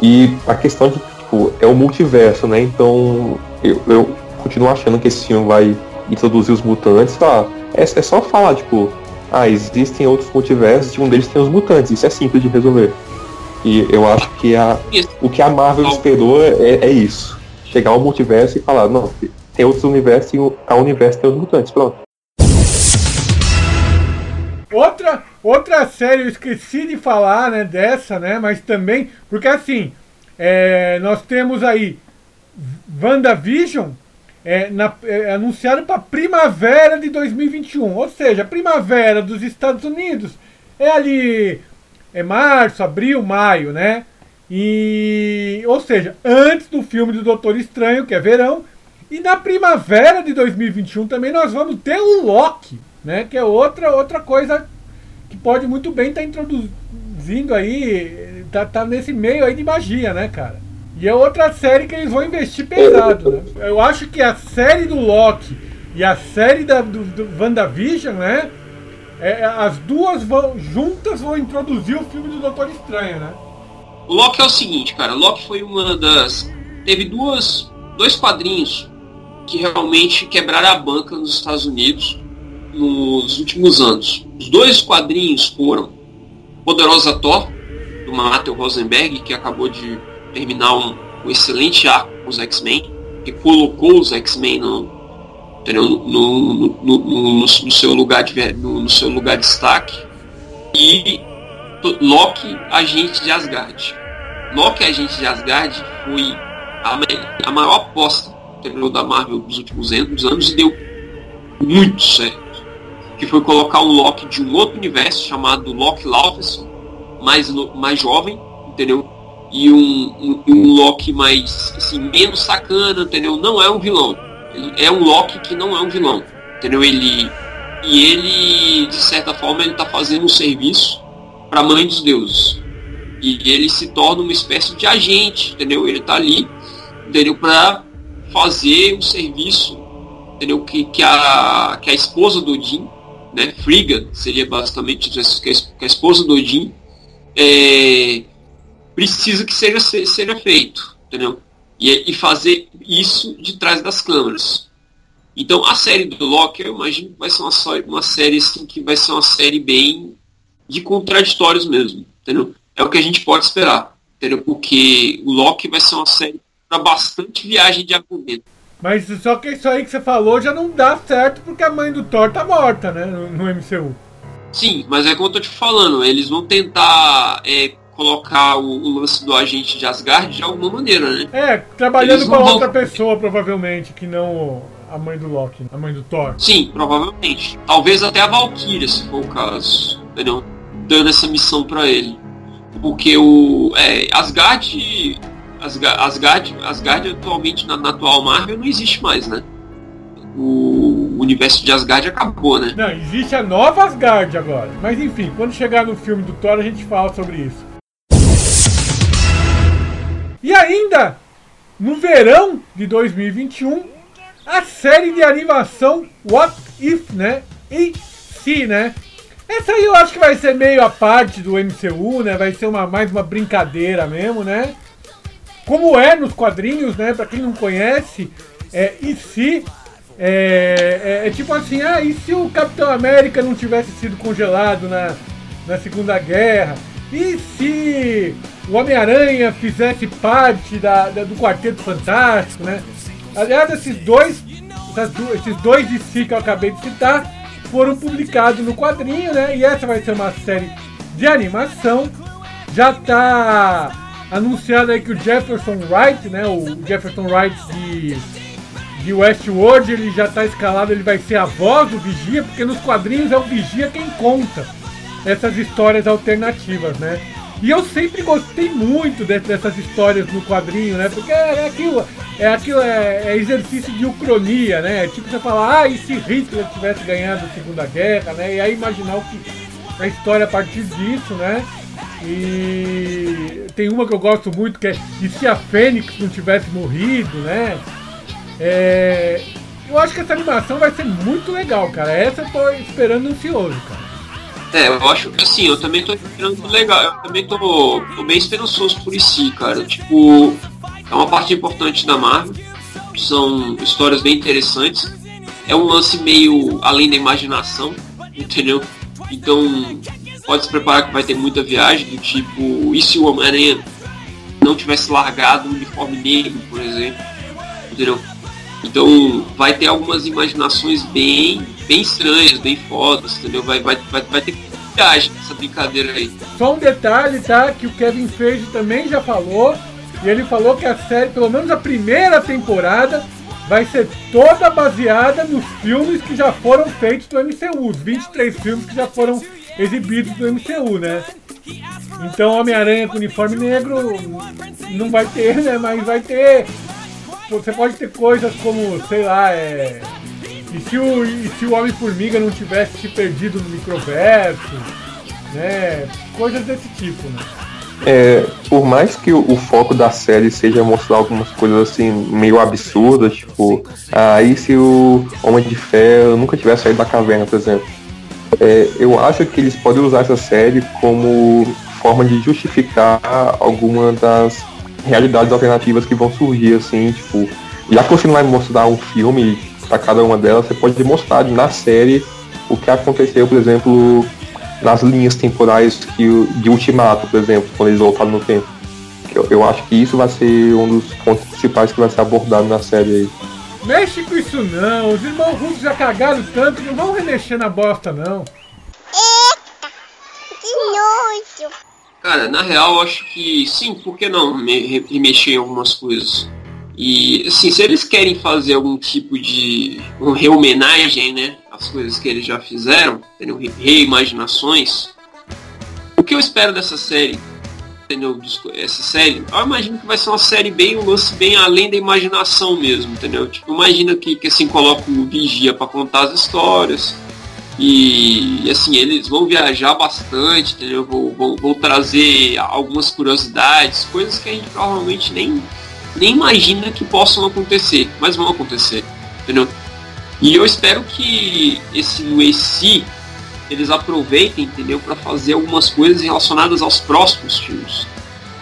E a questão de, tipo, é o multiverso, né? Então, eu, eu continuo achando que esse filme vai introduzir os mutantes, tá? É, é só falar, tipo, ah, existem outros multiversos e um deles tem os mutantes. Isso é simples de resolver. E eu acho que a, o que a Marvel esperou é, é isso. Chegar ao multiverso e falar, não, tem outros universos e a universo tem os mutantes, pronto. Outra, outra série, eu esqueci de falar, né, dessa, né, mas também, porque assim, é, nós temos aí WandaVision, é, na, é, anunciado para primavera de 2021. Ou seja, primavera dos Estados Unidos é ali é março, abril, maio, né? E, ou seja, antes do filme do Doutor Estranho, que é verão, e na primavera de 2021 também nós vamos ter o Loki, né? Que é outra outra coisa que pode muito bem estar tá introduzindo aí, tá, tá nesse meio aí de magia, né, cara? E é outra série que eles vão investir pesado, né? Eu acho que a série do Loki e a série da, do, do WandaVision, né? É, as duas vão, juntas vão introduzir o filme do Doutor Estranho, né? O Loki é o seguinte, cara. Loki foi uma das. Teve duas, dois quadrinhos que realmente quebraram a banca nos Estados Unidos nos últimos anos. Os dois quadrinhos foram Poderosa Thor, do Matthew Rosenberg, que acabou de terminar um, um excelente arco com os X-Men, que colocou os X-Men no, no, no, no, seu lugar de no, seu lugar de destaque. E Loki agente de Asgard. Loki agente de Asgard foi a, a maior aposta da Marvel dos últimos anos e deu muito certo. Que foi colocar um Loki de um outro universo chamado Loki Laufenson mais, mais jovem entendeu e um, um, um Loki mais assim, menos sacana, entendeu? Não é um vilão. Ele é um Loki que não é um vilão. Entendeu? Ele. E ele, de certa forma, ele tá fazendo um serviço para a mãe dos deuses. E ele se torna uma espécie de agente, entendeu? Ele tá ali, entendeu? Para fazer um serviço, entendeu? Que, que, a, que a esposa do Odin né, Frigga, seria basicamente que a esposa do Odin, é, precisa que seja, seja feito, entendeu? E, e fazer isso de trás das câmeras. Então a série do Loki, eu imagino que vai ser uma, uma série assim, que vai ser uma série bem de contraditórios mesmo, entendeu? É o que a gente pode esperar, entendeu? Porque o Loki vai ser uma série para bastante viagem de argumento. Mas só que isso aí que você falou já não dá certo porque a mãe do Thor tá morta, né? No, no MCU. Sim, mas é como eu tô te falando, eles vão tentar é, colocar o, o, lance do agente de Asgard de alguma maneira, né? É, trabalhando com outra pessoa, provavelmente, que não a mãe do Loki, a mãe do Thor. Sim, provavelmente. Talvez até a Valkyria, se for o caso. Entendeu? Dando essa missão para ele. Porque o. É, Asgard. Asgard, Asgard atualmente na, na, atual Marvel não existe mais, né? O universo de Asgard acabou, né? Não, existe a nova Asgard agora. Mas enfim, quando chegar no filme do Thor a gente fala sobre isso. E ainda, no verão de 2021, a série de animação What If, né? E se, né? Essa aí eu acho que vai ser meio a parte do MCU, né? Vai ser uma, mais uma brincadeira mesmo, né? Como é nos quadrinhos, né? Pra quem não conhece, é, e se é, é, é, tipo assim, ah, e se o Capitão América não tivesse sido congelado na, na Segunda Guerra? E se o Homem-Aranha fizesse parte da, da, do Quarteto Fantástico, né? Aliás, esses dois, esses dois de si que eu acabei de citar foram publicados no quadrinho, né? E essa vai ser uma série de animação. Já está anunciado aí que o Jefferson Wright, né? O Jefferson Wright de, de Westworld, ele já está escalado, ele vai ser a voz do Vigia, porque nos quadrinhos é o Vigia quem conta essas histórias alternativas, né? E eu sempre gostei muito dessas histórias no quadrinho, né? Porque é aquilo, é aquilo, é, é exercício de ucronia, né? Tipo você falar, ah, e se Hitler tivesse ganhado a Segunda Guerra, né? E aí imaginar o que a história a partir disso, né? E tem uma que eu gosto muito que é e se a Fênix não tivesse morrido, né? É, eu acho que essa animação vai ser muito legal, cara. Essa eu tô esperando ansioso, cara. É, eu acho que assim, eu também tô esperando legal, eu também tô, tô bem esperançoso por si, cara. Tipo, é uma parte importante da Marvel, são histórias bem interessantes. É um lance meio além da imaginação, entendeu? Então, pode se preparar que vai ter muita viagem, do tipo, e se o Homem-Aranha não tivesse largado o uniforme negro, por exemplo, entendeu? Então, vai ter algumas imaginações bem bem estranhas, bem fodas, entendeu? Vai, vai, vai, vai ter viagem essa brincadeira aí. Só um detalhe, tá? Que o Kevin Feige também já falou. E ele falou que a série, pelo menos a primeira temporada, vai ser toda baseada nos filmes que já foram feitos do MCU, os 23 filmes que já foram exibidos do MCU, né? Então Homem-Aranha com uniforme negro não vai ter, né? Mas vai ter. Você pode ter coisas como, sei lá, é. E se o, se o Homem-Formiga não tivesse se perdido no microverso, né? Coisas desse tipo, né? É, por mais que o, foco da série seja mostrar algumas coisas assim meio absurdas, tipo, aí se o Homem de Ferro nunca tivesse saído da caverna, por exemplo. É, eu acho que eles podem usar essa série como forma de justificar alguma das realidades alternativas que vão surgir, assim, tipo, já que você não vai mostrar um filme para cada uma delas, você pode mostrar na série o que aconteceu, por exemplo, nas linhas temporais que, de Ultimato, por exemplo, quando eles voltaram no tempo. Eu, eu acho que isso vai ser um dos pontos principais que vai ser abordado na série aí. Mexe com isso não, os irmãos russos já cagaram tanto, não vão remexer na bosta não. Eita, que nojo. Cara, na real eu acho que sim, por que não remexer em algumas coisas? E, assim, se eles querem fazer algum tipo de um rehomenagem, né, às coisas que eles já fizeram, entendeu? reimaginações, o que eu espero dessa série, entendeu? Essa série, eu imagino que vai ser uma série bem, um lance bem além da imaginação mesmo, entendeu? Tipo, imagina que, que assim, coloca o Vigia para contar as histórias, e, assim, eles vão viajar bastante, entendeu? Vão, vão, vão trazer algumas curiosidades, coisas que a gente provavelmente nem nem imagina que possam acontecer, mas vão acontecer, entendeu? E eu espero que esse esse eles aproveitem, entendeu, para fazer algumas coisas relacionadas aos próximos filmes.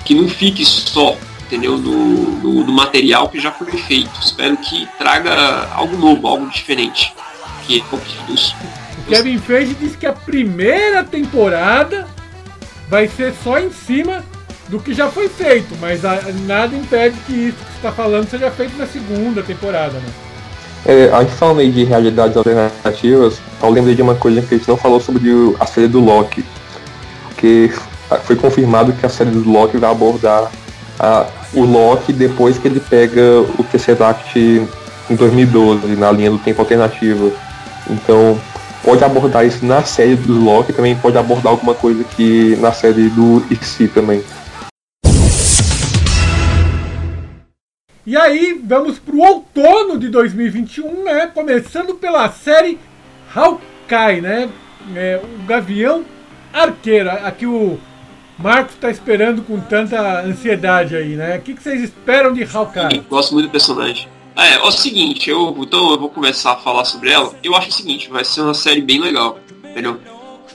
Que não fique só, entendeu, no, no, no material que já foi feito. Espero que traga algo novo, algo diferente. Que é o dos, Kevin Feige disse que a primeira temporada vai ser só em cima do que já foi feito, mas a, nada impede que isso que você está falando seja feito na segunda temporada, né? É, a gente falando aí de realidades alternativas, eu lembrei de uma coisa que a gente não falou sobre a série do Loki. Porque foi confirmado que a série do Loki vai abordar a, o Loki depois que ele pega o Tesseract em 2012, na linha do tempo alternativo. Então, pode abordar isso na série do Loki, também pode abordar alguma coisa que na série do IC também. E aí, vamos pro outono de 2021, né? Começando pela série Hawkeye, né? É, o Gavião Arqueiro. Aqui o Marcos está esperando com tanta ansiedade aí, né? O que, que vocês esperam de Hawkeye? Gosto muito do personagem. É, é o seguinte, eu, então eu vou começar a falar sobre ela. Eu acho o seguinte, vai ser uma série bem legal, entendeu?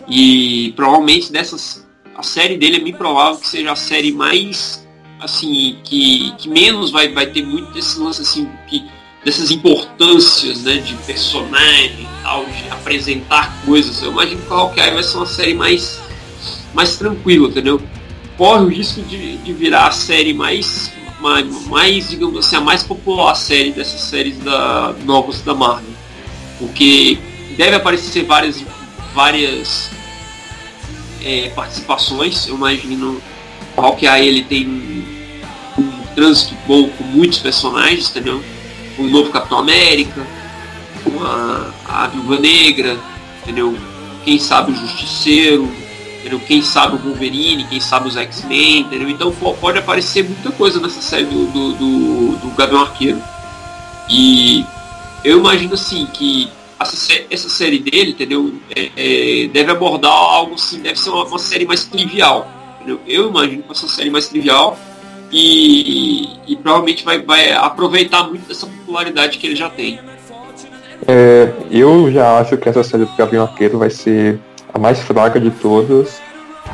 E provavelmente dessas. A série dele é bem provável que seja a série mais. Assim, que, que menos vai, vai ter muito desse lance assim, que, dessas importâncias, né, de personagem e tal, de apresentar coisas. Eu imagino que o Hawkeye vai ser uma série mais, mais tranquila, entendeu? Corre o risco de, de virar a série mais mais, mais, digamos assim, a mais popular série dessas séries da, novas da Marvel. Porque deve aparecer várias, várias é, participações, eu imagino. O Hawkeye ele tem trânsito bom com muitos personagens, entendeu? O novo Capitão América, a, a Viúva Negra, entendeu? Quem sabe o Justiceiro, entendeu? Quem sabe o Wolverine, quem sabe os X-Men, entendeu? Então pode aparecer muita coisa nessa série do, do, do, do Gavião Arqueiro. E eu imagino assim que essa, essa série dele, entendeu? É, é, deve abordar algo assim, deve ser uma, uma, série mais trivial. Entendeu? Eu imagino que uma série mais trivial e, e, provavelmente vai, vai aproveitar muito dessa popularidade que ele já tem. É, eu já acho que essa série do Gavião Arqueiro vai ser a mais fraca de todas.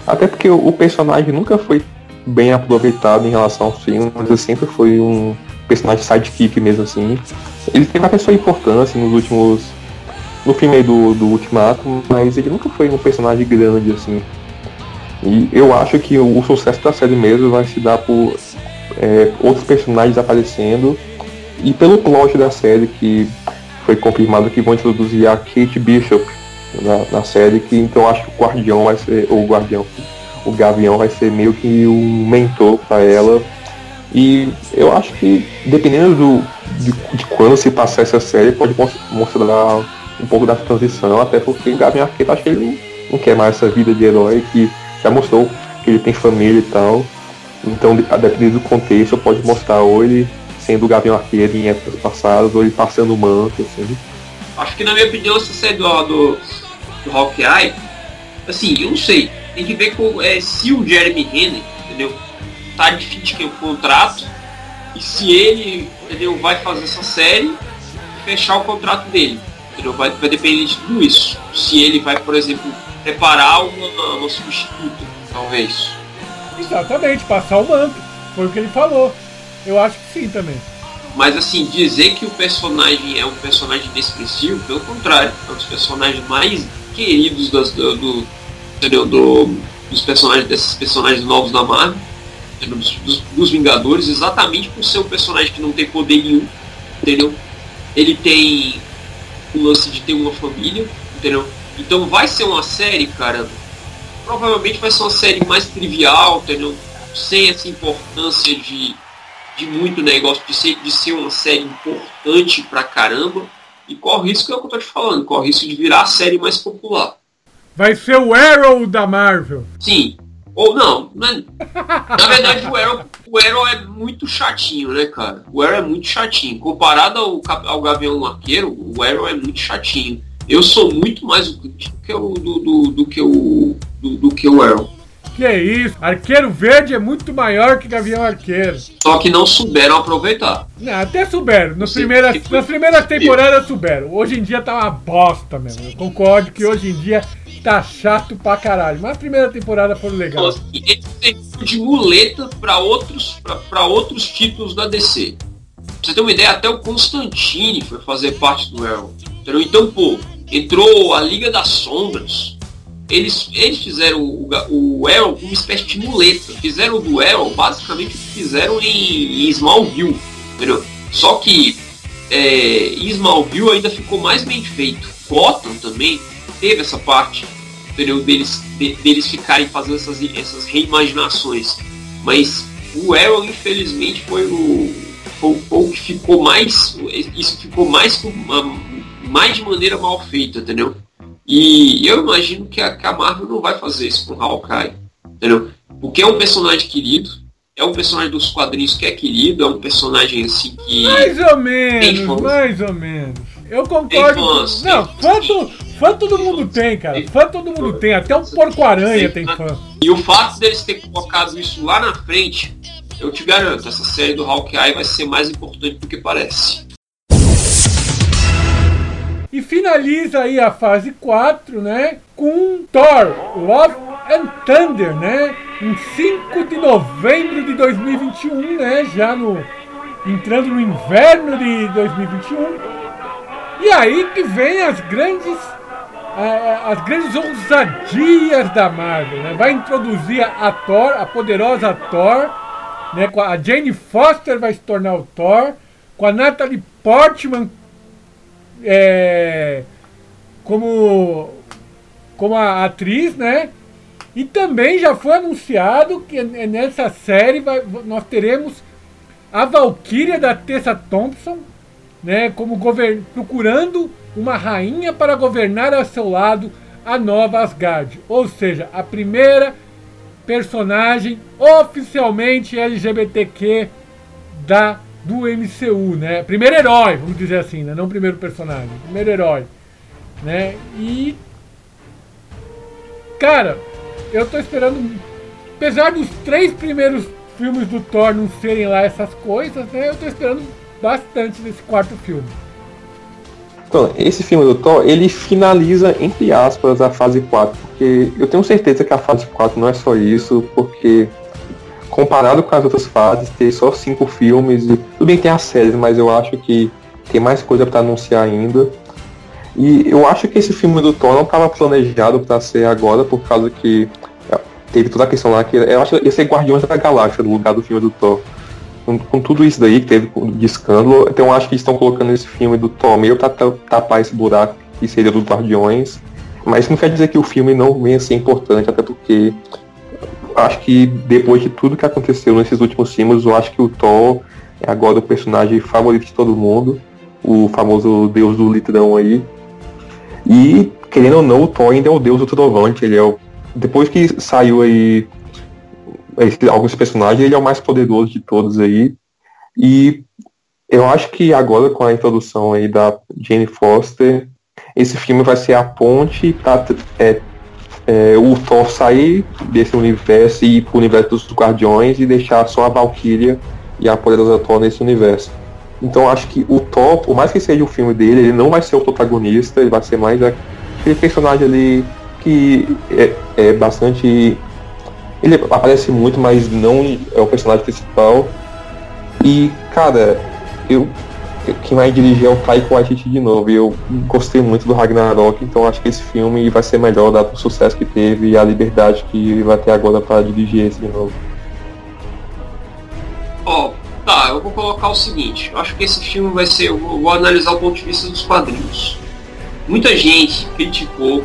Até porque o personagem nunca foi bem aproveitado em relação ao filme, mas ele sempre foi um personagem sidekick mesmo assim. Ele teve até sua importância nos últimos. no filme do, do Ultimato, mas ele nunca foi um personagem grande assim. E eu acho que o, sucesso da série mesmo vai se dar por é, outros personagens aparecendo e pelo plot da série que foi confirmado que vão introduzir a Kate Bishop na, na série, que então acho que o Guardião vai ser, o Guardião, o Gavião vai ser meio que um mentor para ela. E eu acho que dependendo do, de, de, quando se passar essa série, pode mostrar um pouco da transição, até porque o Gavião Arqueiro acho que ele não quer mais essa vida de herói, que já mostrou que ele tem família e tal. Então, dependendo do contexto, pode mostrar ou ele sendo o Gavião Arqueiro em épocas passadas, ou ele passando o manto, assim. Acho que na minha opinião essa série do, do, do Hawkeye, assim, eu não sei. Tem que ver com, é, se o Jeremy Renner, entendeu? Tá de fim de contrato e se ele, entendeu, vai fazer essa série fechar o contrato dele. Vai, vai depender de tudo isso. Se ele vai, por exemplo, preparar uma, uma substituta, talvez. Exatamente, passar o manto. Foi o que ele falou. Eu acho que sim também. Mas assim, dizer que o personagem é um personagem inexpressivo, pelo contrário, é um dos personagens mais queridos das, do, do, do, dos personagens, desses personagens novos da Marvel, dos, dos, dos, Vingadores, exatamente por ser um personagem que não tem poder nenhum, entendeu? Ele tem o lance de ter uma família, entendeu? Então vai ser uma série, cara, provavelmente vai ser uma série mais trivial, entendeu? Sem essa importância de, de muito negócio, de ser, de ser uma série importante pra caramba e corre risco, é o que eu tô te falando, corre risco de virar a série mais popular. Vai ser o Arrow da Marvel. Sim. Ou não, né? na verdade o Arrow, o Arrow é muito chatinho, né, cara? O Arrow é muito chatinho. Comparado ao, ao Gavião Arqueiro, o Arrow é muito chatinho. Eu sou muito mais o que o do, do, do que o do, do que o Arrow. Que é isso? Arqueiro Verde é muito maior que Gavião Arqueiro. Só que não souberam aproveitar. Não, até souberam. Nas primeiras, nas primeiras temporadas souberam. Hoje em dia tá uma bosta mesmo. Eu concordo que hoje em dia tá chato pra caralho. Mas a primeira temporada foi legal. Então, assim, ele serviu de muleta para outros, pra, pra outros títulos da DC. Pra você ter uma ideia, até o Constantine foi fazer parte do Arrow. Então, pô, entrou a Liga das Sombras. Eles, eles fizeram o, o como uma espécie de muleta. Fizeram do Arrow basicamente o que fizeram em, em Smallville. Entendeu? Só que é, Smallville ainda ficou mais bem feito. Gotham também teve essa parte entendeu? deles, de, deles ficarem fazendo essas, essas reimaginações. Mas o Arrow, infelizmente, foi o, foi, foi o que ficou mais. Isso ficou mais, mais de maneira mal feita, entendeu? E eu imagino que a, que a Marvel não vai fazer isso com o Hawkeye, entendeu? Porque é um personagem querido, é um personagem dos quadrinhos que é querido, é um personagem assim que. Mais ou menos, mais ou menos. Eu concordo. Fãs, não, fã, do, fã todo mundo tem, cara. Fã todo mundo tem. Até o Porco-Aranha tem fã. E o fato deles terem colocado isso lá na frente, eu te garanto, essa série do Hawkeye vai ser mais importante do que parece. E finaliza aí a fase 4, né? Com Thor, Love and Thunder, né? Em 5 de novembro de 2021, né? Já no. Entrando no inverno de 2021. E aí que vem as grandes as grandes ousadias da Marvel, né? Vai introduzir a Thor, a poderosa Thor, né? A Jane Foster vai se tornar o Thor, com a Natalie Portman é, como como atriz, né? E também já foi anunciado que nessa série vai, nós teremos a Valkyria da Tessa Thompson, né, como procurando uma rainha para governar ao seu lado a nova Asgard. Ou seja, a primeira personagem oficialmente LGBTQ da do MCU, né? Primeiro herói, vamos dizer assim, né? Não primeiro personagem, primeiro herói, né? E cara, eu tô esperando apesar dos três primeiros filmes do Thor não serem lá essas coisas, né? Eu tô esperando bastante nesse quarto filme. Então, esse filme do Thor, ele finaliza, entre aspas, a fase 4, porque eu tenho certeza que a fase 4 não é só isso, porque comparado com as outras fases, ter só cinco filmes, e, tudo bem tem as séries, mas eu acho que tem mais coisa para anunciar ainda. E eu acho que esse filme do Thor não estava planejado para ser agora, por causa que é, teve toda a questão lá que eu acho que ia ser Guardiões da Galáxia no lugar do filme do Thor com, com, tudo isso daí que teve de escândalo, então eu acho que estão colocando esse filme do Thor meio pra tapar esse buraco que seria do Guardiões. Mas não quer dizer que o filme não venha ser importante, até porque acho que depois de tudo que aconteceu nesses últimos filmes, eu acho que o Thor é agora o personagem favorito de todo mundo, o famoso deus do litrão aí. E, querendo ou não, o Thor ainda é o deus do trovante, ele é o. Depois que saiu aí alguns personagens, ele é o mais poderoso de todos aí. E eu acho que agora com a introdução aí da Jane Foster, esse filme vai ser a ponte para é, é, o Thor sair desse universo e ir pro universo dos Guardiões e deixar só a Valkyria e a poderosa Thor nesse universo. Então acho que o Thor, por mais que seja o filme dele, ele não vai ser o protagonista, ele vai ser mais aquele personagem ali que é, é bastante ele aparece muito, mas não é o personagem principal. E, cara, eu quem vai dirigir é o Taika Waititi de novo. E eu gostei muito do Ragnarok, então acho que esse filme vai ser melhor, dado o sucesso que teve e a liberdade que vai ter agora para dirigir esse de novo. Ó, oh, tá, eu vou colocar o seguinte, eu acho que esse filme vai ser, eu vou analisar o ponto de vista dos quadrinhos. Muita gente criticou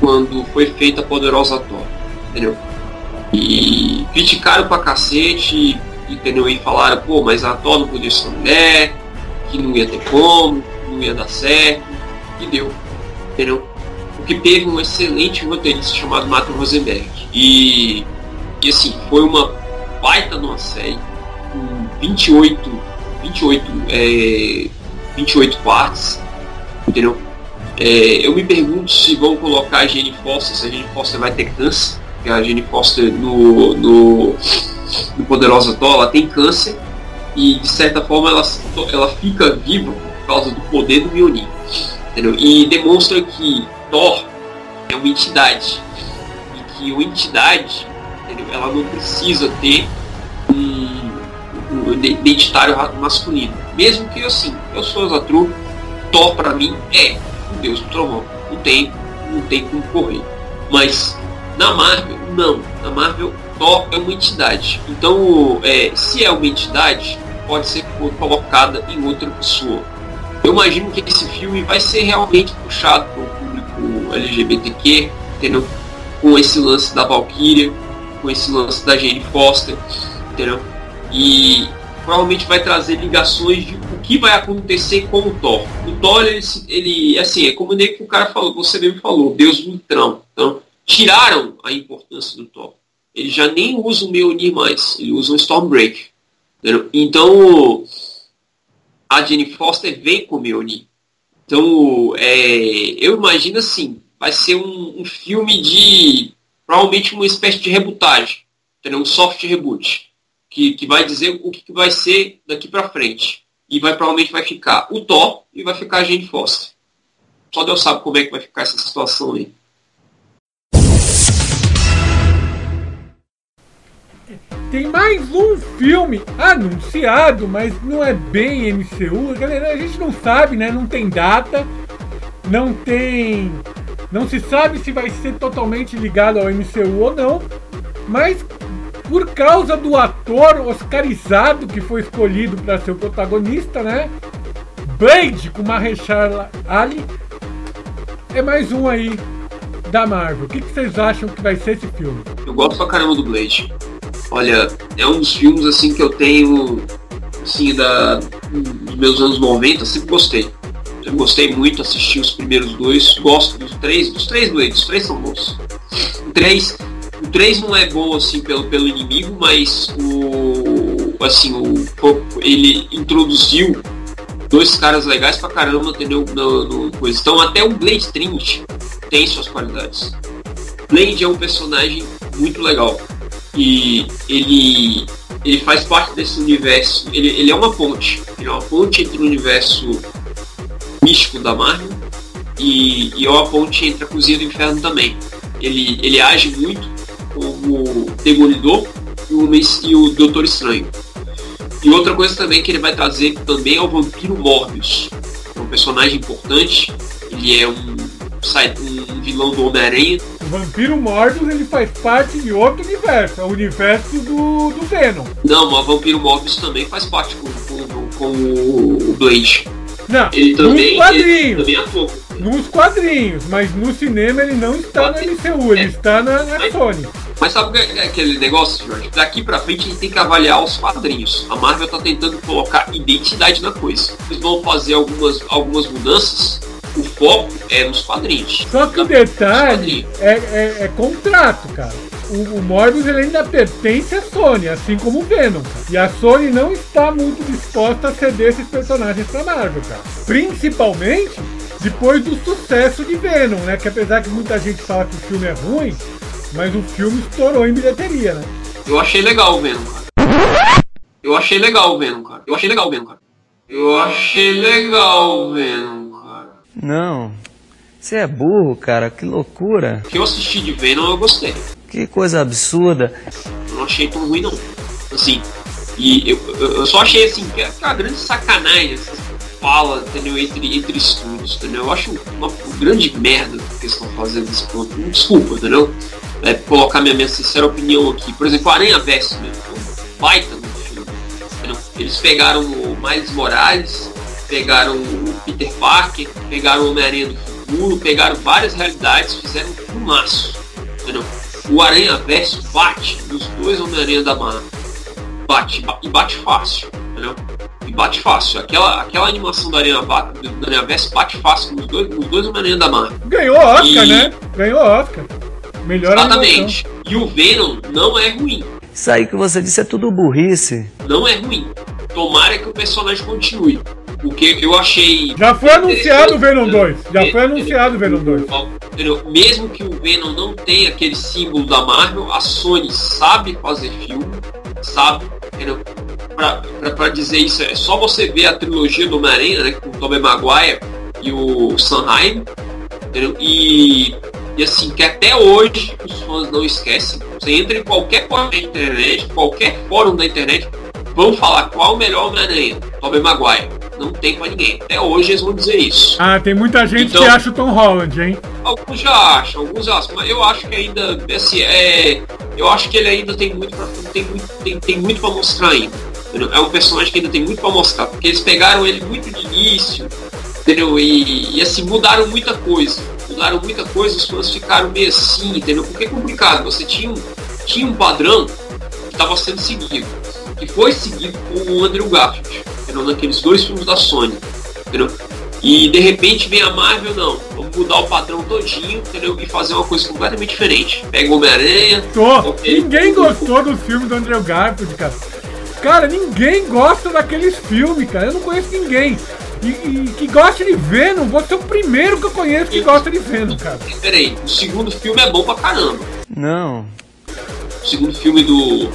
quando foi feita a Poderosa Thor, entendeu? E criticaram pra cacete, entendeu? E falaram, pô, mas a Thor não podia ser mulher, que não ia ter como, não ia dar certo, e deu, entendeu? Porque teve um excelente roteirista chamado Matt Rosenberg. E, e assim, foi uma baita numa série com 28, 28, é, 28 partes, entendeu? É, eu me pergunto se vão colocar a Jenny Foster, se a Jenny Foster vai ter câncer, que a Jane Foster no, no, no Poderosa Thor, ela tem câncer e de certa forma ela, ela fica viva por causa do poder do Mjolnir. Entendeu? E demonstra que Thor é uma entidade. E que uma entidade, entendeu? ela não precisa ter um, um identitário masculino. Mesmo que assim, eu sou Zatru, Thor pra mim é o deus do trovão. Não tem, não tem como correr. Mas na Marvel, não. Na Marvel, Thor é uma entidade. Então, é, se é uma entidade, pode ser colocada em outra pessoa. Eu imagino que esse filme vai ser realmente puxado para o público LGBTQ, entendeu? com esse lance da Valkyria, com esse lance da Jane Foster, entendeu? E provavelmente vai trazer ligações de o que vai acontecer com o Thor. O Thor, ele, ele assim, é como nem que o cara falou, você mesmo falou, Deus do Trão. Então, tiraram a importância do Thor. Ele já nem usa o Mjolnir mais, ele usa o Stormbreaker. Entendeu? Então, a Jenny Foster vem com o Mjolnir. Então, é, eu imagino assim, vai ser um, um, filme de, provavelmente uma espécie de rebutagem, entendeu? um soft reboot, que, que vai dizer o que, que vai ser daqui para frente. E vai provavelmente vai ficar o Thor e vai ficar a Jane Foster. Só Deus sabe como é que vai ficar essa situação aí. Tem mais um filme anunciado, mas não é bem MCU. Galera, a gente não sabe, né? Não tem data, não tem. Não se sabe se vai ser totalmente ligado ao MCU ou não. Mas por causa do ator oscarizado que foi escolhido para ser o protagonista, né? Blade com Mahershala Ali é mais um aí da Marvel. O que, que vocês acham que vai ser esse filme? Eu gosto pra caramba do Blade. Olha, é um dos filmes assim que eu tenho assim da dos meus anos 90, sempre gostei. Eu gostei muito, assisti os primeiros dois, gosto dos três, dos três Blades, os três são bons. O três, o três não é bom assim pelo, pelo inimigo, mas o assim, o ele introduziu dois caras legais pra caramba, entendeu? No, no coisa. Então até o Blade Trinity tem suas qualidades. Blade é um personagem muito legal e ele ele faz parte desse universo. Ele, ele é uma ponte. Ele é uma ponte entre o universo místico da Marvel e, e é uma ponte entre a cozinha do inferno também. Ele, ele age muito como Demolidor e o, e o Doutor Estranho. E outra coisa também que ele vai trazer também é o Vampiro Morbius. É um personagem importante. Ele é um, um vilão do Homem-Aranha Vampiro Morbius ele faz parte de outro universo, é o universo do, do Venom. Não, mas Vampiro Morbius também faz parte com, com, com o Blade. Não, ele também, nos quadrinhos. Ele também Nos quadrinhos, mas no cinema ele não está no MCU, ele é. está na, na mas, Sony. Mas sabe é aquele negócio, Jorge? Daqui pra frente a gente tem que avaliar os quadrinhos. A Marvel tá tentando colocar identidade na coisa. Eles vão fazer algumas, algumas mudanças o foco é nos quadrinhos. Só que o detalhe é, é, é, contrato, cara. O, o Morbius ele ainda pertence à Sony, assim como o Venom. Cara. E a Sony não está muito disposta a ceder esses personagens pra Marvel, cara. Principalmente depois do sucesso de Venom, né? Que apesar que muita gente fala que o filme é ruim, mas o filme estourou em bilheteria, né? Eu achei legal o Venom, cara. Eu achei legal o Venom, cara. Eu achei legal o Venom, cara. Eu achei legal o Venom. Não. Você é burro, cara. Que loucura. O que eu assisti de Venom eu gostei. Que coisa absurda. Eu não achei tão ruim, não. Assim, e eu, eu só achei assim, que é uma grande sacanagem essa fala, entendeu? Entre, entre estúdios, entendeu? Eu acho uma, uma grande merda que eles estão fazendo nesse ponto. Desculpa, entendeu? É, colocar minha, minha sincera opinião aqui. Por exemplo, Aranha Verso mesmo. Um baita no filme. Entendeu? Eles pegaram o Miles Morales pegaram o Peter Parker, pegaram o Homem-Aranha do futuro, pegaram várias realidades, fizeram um filmaço. Entendeu? O Aranha Verso bate nos dois Homem-Aranha da Marvel. Bate, e bate fácil, entendeu? E bate fácil. Aquela, aquela animação da Aranha, do Aranha Verso bate fácil nos dois, nos dois Homem-Aranha da Marvel. Ganhou Oscar, e... né? Ganhou Oscar. Melhor Exatamente. Animação. E o Venom não é ruim. Isso aí que você disse é tudo burrice. Não é ruim. Tomara que o personagem continue. Porque eu achei. Já foi anunciado o Venom 2. Já foi anunciado o Venom 2. Mesmo que o Venom não tenha aquele símbolo da Marvel, a Sony sabe fazer filme, sabe? Pra dizer isso, é só você ver a trilogia do Homem-Aranha, né? Com o Tobey Maguire e o Sanheim. E E assim, que até hoje os fãs não esquecem. Você entra em qualquer fórum da internet, qualquer fórum da internet, vão falar qual o melhor Homem-Aranha, Tobey Maguire. Não tem pra ninguém. Até hoje eles vão dizer isso. Ah, tem muita gente Então- que acha o Tom Holland, hein? Alguns já acham, alguns acham, mas eu acho que ainda, assim, é, eu acho que ele ainda tem muito pra, tem muito, tem, tem muito pra mostrar ainda. entendeu? É um personagem que ainda tem muito pra mostrar, porque eles pegaram ele muito de início, entendeu? E, e assim, mudaram muita coisa. Mudaram muita coisa, os fãs ficaram meio assim, entendeu? Porque é complicado, você tinha um, tinha um padrão que estava sendo seguido, que foi seguido com o Andrew Garfield, entendeu? Naqueles dois filmes da Sony, entendeu? E de repente vem a Marvel, não, vamos mudar o padrão todinho, entendeu? E fazer uma coisa completamente diferente. Pega o Homem-Aranha. Ninguém gostou do filme do Andrew Garfield, cara. Cara, ninguém gosta daqueles filmes, cara. Eu não conheço ninguém. E, e que gosta de Venom, você é o primeiro que eu conheço que gosta de Venom, cara. peraí, o segundo filme é bom pra caramba. Não. O segundo filme do.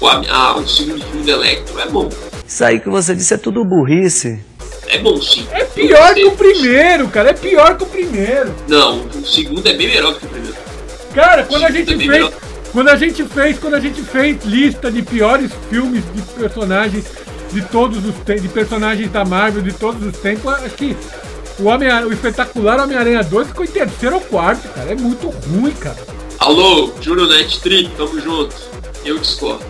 O, ah, o segundo filme do Electro é bom. Isso aí que você disse é tudo burrice. É bom sim. É pior que o primeiro, cara. É pior que o primeiro. Não, o segundo é bem melhor que o primeiro. Cara, quando a gente Também fez. melhor. Quando a gente fez, quando a gente fez lista de piores filmes de personagens de todos os tempos, de personagens da Marvel de todos os tempos, acho que o, Homem o espetacular Homem-Aranha 2 ficou em terceiro ou quarto, cara. É muito ruim, cara. Alô, Júnior Net Trip, tamo junto. Eu discordo.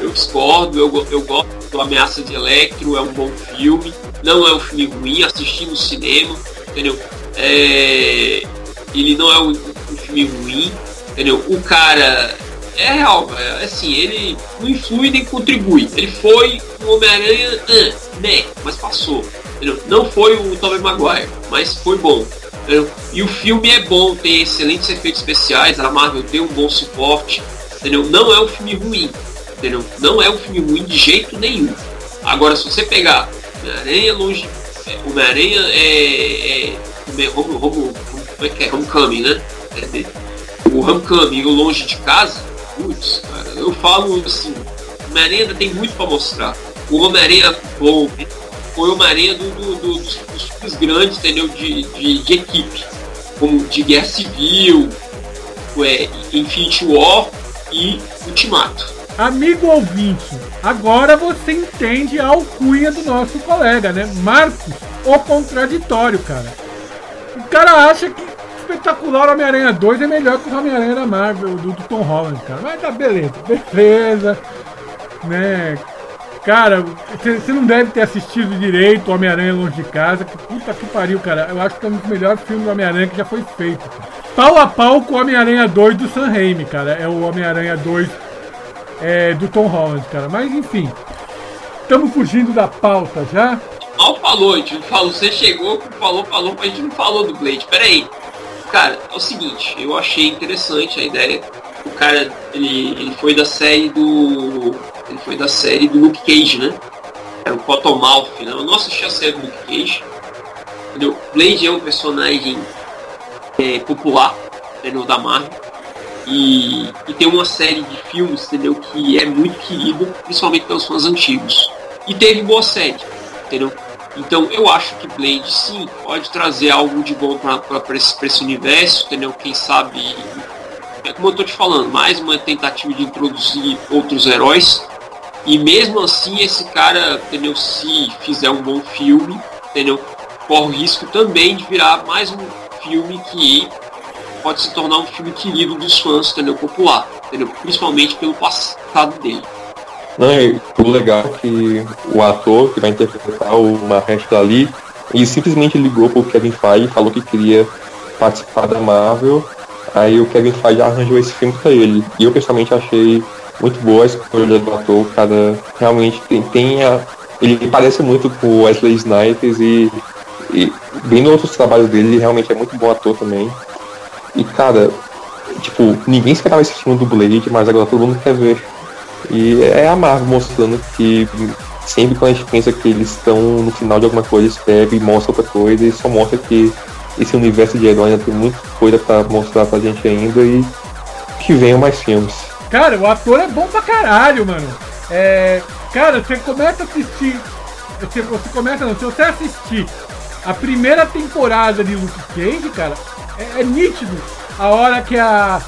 Eu discordo, eu, eu gosto do Ameaça de Electro, é um bom filme. Não é um filme ruim, assisti no cinema, entendeu? É, ele não é um, um filme ruim, entendeu? O cara é real, é assim, ele não influi nem contribui. Ele foi um Homem-Aranha, ah, né, mas passou. Entendeu? Não foi o Tobey Maguire, mas foi bom. entendeu? E o filme é bom, tem excelentes efeitos especiais, a Marvel tem um bom suporte, entendeu? Não é um filme ruim, entendeu? Não é um filme ruim de jeito nenhum. Agora, se você pegar Homem-Aranha longe, é, Homem-Aranha é, é Home, home, como é que é? Homecoming, né? É, de- o Homecoming e o Longe de Casa, putz, cara, eu falo assim, Homem-Aranha ainda tem muito pra mostrar. O Homem-Aranha bom foi o Homem-Aranha do, do- do- dos, dos filmes grandes, entendeu? De, de, de equipe, como de Guerra Civil, é, Infinity War e Ultimato. Amigo ouvinte, agora você entende a alcunha do nosso colega, né? Marcos, o contraditório, cara. O cara acha que espetacular Homem-Aranha 2 é melhor que o Homem-Aranha da Marvel, do, do Tom Holland, cara. Mas tá beleza, beleza, né? Cara, você não deve ter assistido direito Homem-Aranha Longe de Casa. Que puta que pariu, cara. Eu acho que é um dos melhores filmes do Homem-Aranha que já foi feito. Cara. Pau a pau com o Homem-Aranha 2 do Sam Raimi, cara. É o Homem-Aranha 2 é, do Tom Holland, cara. Mas enfim, estamos fugindo da pauta já. Mal falou, a gente não falou, você chegou, falou, falou, mas a gente não falou do Blade. Pera aí. Cara, é o seguinte, eu achei interessante a ideia. O cara, ele, ele foi da série do. Ele foi da série do Luke Cage, né? Era o Cottonmouth, né? Eu não assisti a série do Luke Cage. Entendeu? Blade é um personagem é, popular, entendeu? Da Marvel. E, e tem uma série de filmes, entendeu? Que é muito querida, principalmente pelos fãs antigos. E teve boa série, entendeu? Então eu acho que Blade sim pode trazer algo de bom para esse, esse universo, entendeu? Quem sabe, é como eu tô te falando, mais uma tentativa de introduzir outros heróis. E mesmo assim esse cara, entendeu? Se fizer um bom filme, entendeu? Corre o risco também de virar mais um filme que pode se tornar um filme querido dos fãs, entendeu? Popular, entendeu? Principalmente pelo passado dele. Não, e o legal é que o ator que vai interpretar o Mahesh ali, ele simplesmente ligou pro Kevin Feige e falou que queria participar da Marvel. Aí o Kevin Feige arranjou esse filme pra ele. E eu pessoalmente achei muito boa a escolha do ator. O cara realmente tem, tem a. Ele parece muito com Wesley Snipes e, e nos outros trabalhos dele, ele realmente é muito bom ator também. E cara, tipo, ninguém esperava esse filme do Blade, mas agora todo mundo quer ver. E é a Marvel mostrando que sempre quando a gente pensa que eles estão no final de alguma coisa, pegam e mostram outra coisa e só mostra que esse universo de herói ainda tem muita coisa pra mostrar pra gente ainda e que venham mais filmes. Cara, o ator é bom pra caralho, mano. É. Cara, você começa a assistir. Você, você começa não, se você assistir a primeira temporada de Luke Cage, cara, é, é nítido a hora que a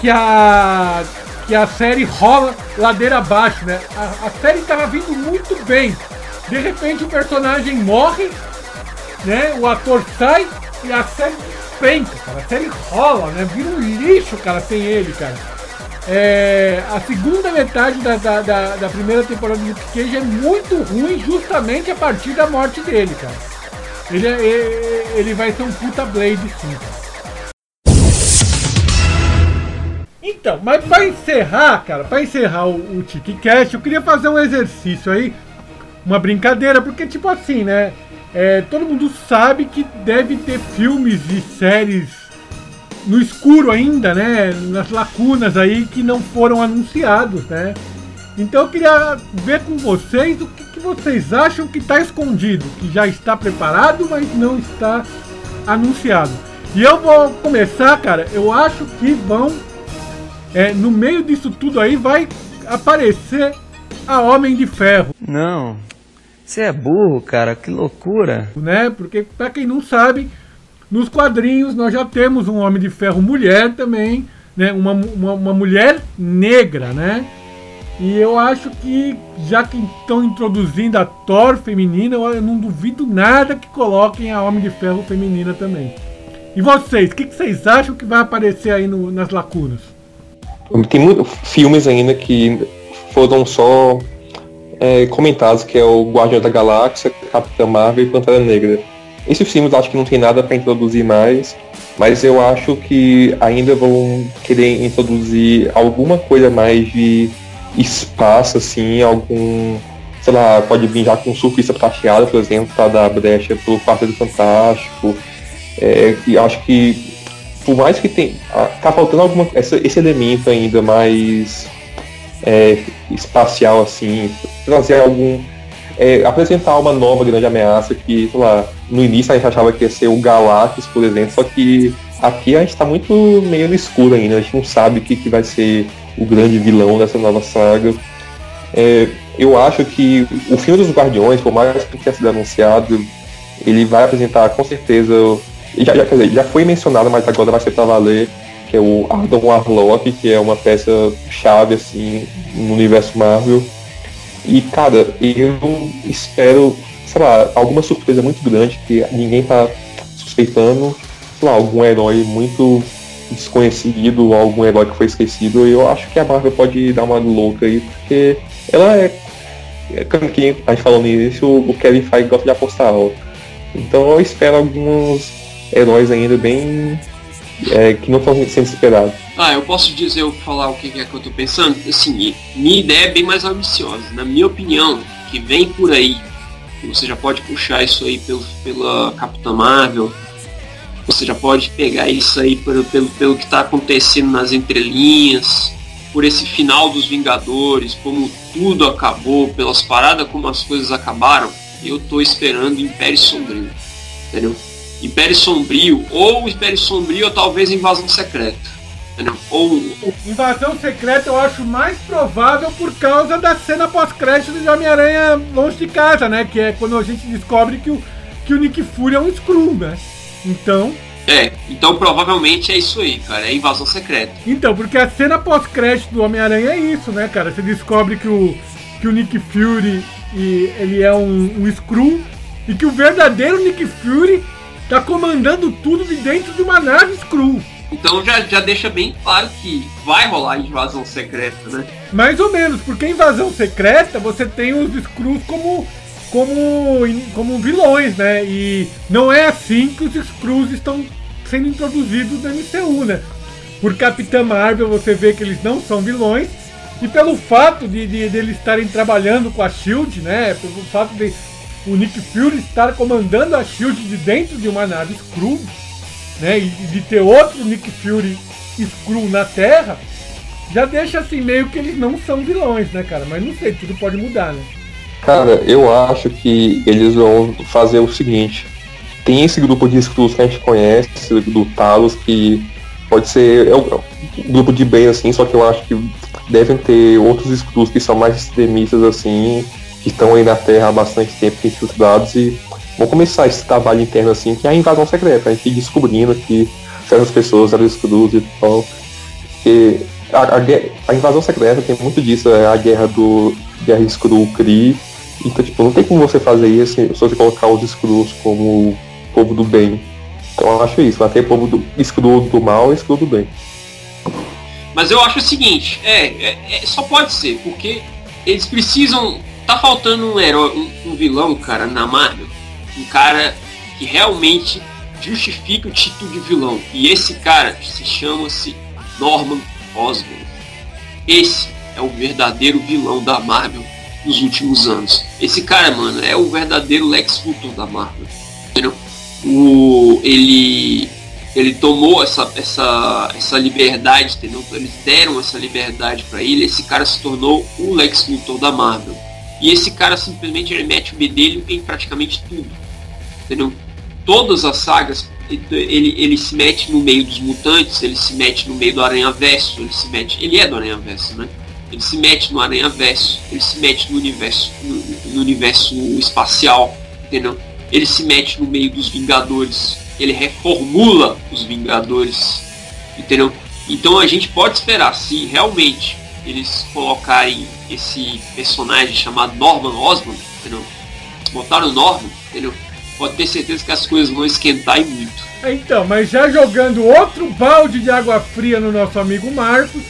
que a que a série rola ladeira abaixo, né? A, a série tava vindo muito bem. De repente o personagem morre, né? O ator sai e a série despenca, cara. A série rola, né? Vira um lixo, cara, sem ele, cara. É, a segunda metade da, da, da, da primeira temporada de Luke Cage é muito ruim justamente a partir da morte dele, cara. Ele, é, ele, ele vai ser um puta Blade sim. Então, mas para encerrar, cara, para encerrar o, o TikiCast, eu queria fazer um exercício aí, uma brincadeira, porque tipo assim, né? É, todo mundo sabe que deve ter filmes e séries no escuro ainda, né? Nas lacunas aí que não foram anunciados, né? Então eu queria ver com vocês o que, que vocês acham que está escondido, que já está preparado, mas não está anunciado. E eu vou começar, cara. Eu acho que vão é, no meio disso tudo aí vai aparecer a Homem de Ferro. Não. Você é burro, cara, que loucura. Né? Porque, para quem não sabe, nos quadrinhos nós já temos um Homem de Ferro mulher também, né? Uma, uma, uma mulher negra, né? E eu acho que, já que estão introduzindo a Thor feminina, eu não duvido nada que coloquem a Homem de Ferro feminina também. E vocês, o que, que, vocês acham que vai aparecer aí no, nas lacunas? Tem muitos filmes ainda que foram só é, comentados, que é o Guardião da Galáxia, Capitã Marvel e Pantera Negra. Esses filmes acho que não tem nada para introduzir mais, mas eu acho que ainda vão querer introduzir alguma coisa mais de espaço, assim, algum. Sei lá, pode vir já com surfista prateado, por exemplo, para dar brecha pro Quarteto Fantástico. É, e acho que por mais que tem. tá faltando alguma. Essa, esse elemento ainda mais é, espacial, assim, trazer algum. É, apresentar uma nova grande ameaça que, sei lá, no início a gente achava que ia ser o Galactus, por exemplo, só que aqui a gente está muito meio no escuro ainda, a gente não sabe o que, que vai ser o grande vilão dessa nova saga. É, eu acho que o filme dos Guardiões, por mais que tenha sido anunciado, ele vai apresentar com certeza já, já, dizer, já foi mencionado, mas agora vai ser pra valer, que é o Ardon Warlock, que é uma peça chave assim no universo Marvel. E cara, eu espero, sei lá, alguma surpresa muito grande que ninguém tá suspeitando, lá, algum herói muito desconhecido, algum herói que foi esquecido. Eu acho que a Marvel pode dar uma louca aí, porque ela é. é como que a gente falou no início, o Kevin Feige gosta de apostar alto. Então eu espero alguns heróis ainda bem é, que não estão sendo esperados. Ah, eu posso dizer, eu falar o que é que eu tô pensando? Assim, minha ideia é bem mais ambiciosa. Na minha opinião, que vem por aí, você já pode puxar isso aí pelo, pela Capitã Marvel, você já pode pegar isso aí pelo, pelo, pelo que está acontecendo nas entrelinhas, por esse final dos Vingadores, como tudo acabou, pelas paradas como as coisas acabaram, eu tô esperando Império Sombrio. Entendeu? Império Sombrio, ou Império Sombrio, ou talvez Invasão Secreta. Entendeu? Ou. Invasão Secreta eu acho mais provável por causa da cena pós-crédito de Homem-Aranha longe de casa, né? Que é quando a gente descobre que o, que o Nick Fury é um Screw, né? Então. É, então provavelmente é isso aí, cara, é invasão secreta. Então, porque a cena pós-crédito do Homem-Aranha é isso, né, cara? Você descobre que o, que o Nick Fury e, ele é um, um Screw e que o verdadeiro Nick Fury tá comandando tudo de dentro de uma nave Skrull. Então já, já deixa bem claro que vai rolar invasão secreta, né? Mais ou menos, porque invasão secreta você tem os Skrulls como, como, como vilões, né? E não é assim que os Skrulls estão sendo introduzidos no MCU, né? Por Capitã Marvel você vê que eles não são vilões. E pelo fato de, de, de eles estarem trabalhando com a Shield, né? Pelo fato de o Nick Fury estar comandando a Shield de dentro de uma nave Skrull, né? E de ter outro Nick Fury Skrull na Terra, já deixa assim meio que eles não são vilões, né, cara? Mas não sei, tudo pode mudar, né? Cara, eu acho que eles vão fazer o seguinte. Tem esse grupo de Skrulls que a gente conhece, do Talos, que pode ser é um, grupo de bem assim, só que eu acho que devem ter outros Skrulls que são mais extremistas assim, que estão aí na Terra há bastante tempo infiltrados e vão começar esse trabalho interno assim, que é a invasão secreta, a gente descobrindo que certas pessoas eram Skrulls e tal. E a, a, a, invasão secreta tem muito disso, é a guerra do Guerra Skrull Kree. Então, tipo, não tem como você fazer isso se você colocar os Skrulls como povo do bem. Então eu acho isso, até povo do Skrull do mal e Skrull do bem. Mas eu acho o seguinte, é, é, é, só pode ser, porque eles precisam. Tá faltando um herói, um, um vilão, cara, na Marvel. Um cara que realmente justifica o título de vilão. E esse cara se chama-se Norman Osborn. Esse é o verdadeiro vilão da Marvel nos últimos anos. Esse cara, mano, é o verdadeiro Lex Luthor da Marvel. Entendeu? O, ele ele tomou essa, essa, essa liberdade, entendeu? Eles deram essa liberdade para ele, esse cara se tornou o Lex Luthor da Marvel. E esse cara simplesmente ele mete o bedelho em praticamente tudo. Entendeu? Todas as sagas, ele, ele se mete no meio dos mutantes, ele se mete no meio do Aranha Verso, ele se mete. Ele é do Aranha Verso, né? Ele se mete no Aranha Verso, ele se mete no universo, no, no universo espacial, entendeu? Ele se mete no meio dos Vingadores, ele reformula os Vingadores, entendeu? Então a gente pode esperar, se realmente eles colocarem esse personagem chamado Norman Osborn, entendeu? Botaram o Norman, entendeu? Pode ter certeza que as coisas vão esquentar e muito. Então, mas já jogando outro balde de água fria no nosso amigo Marcos,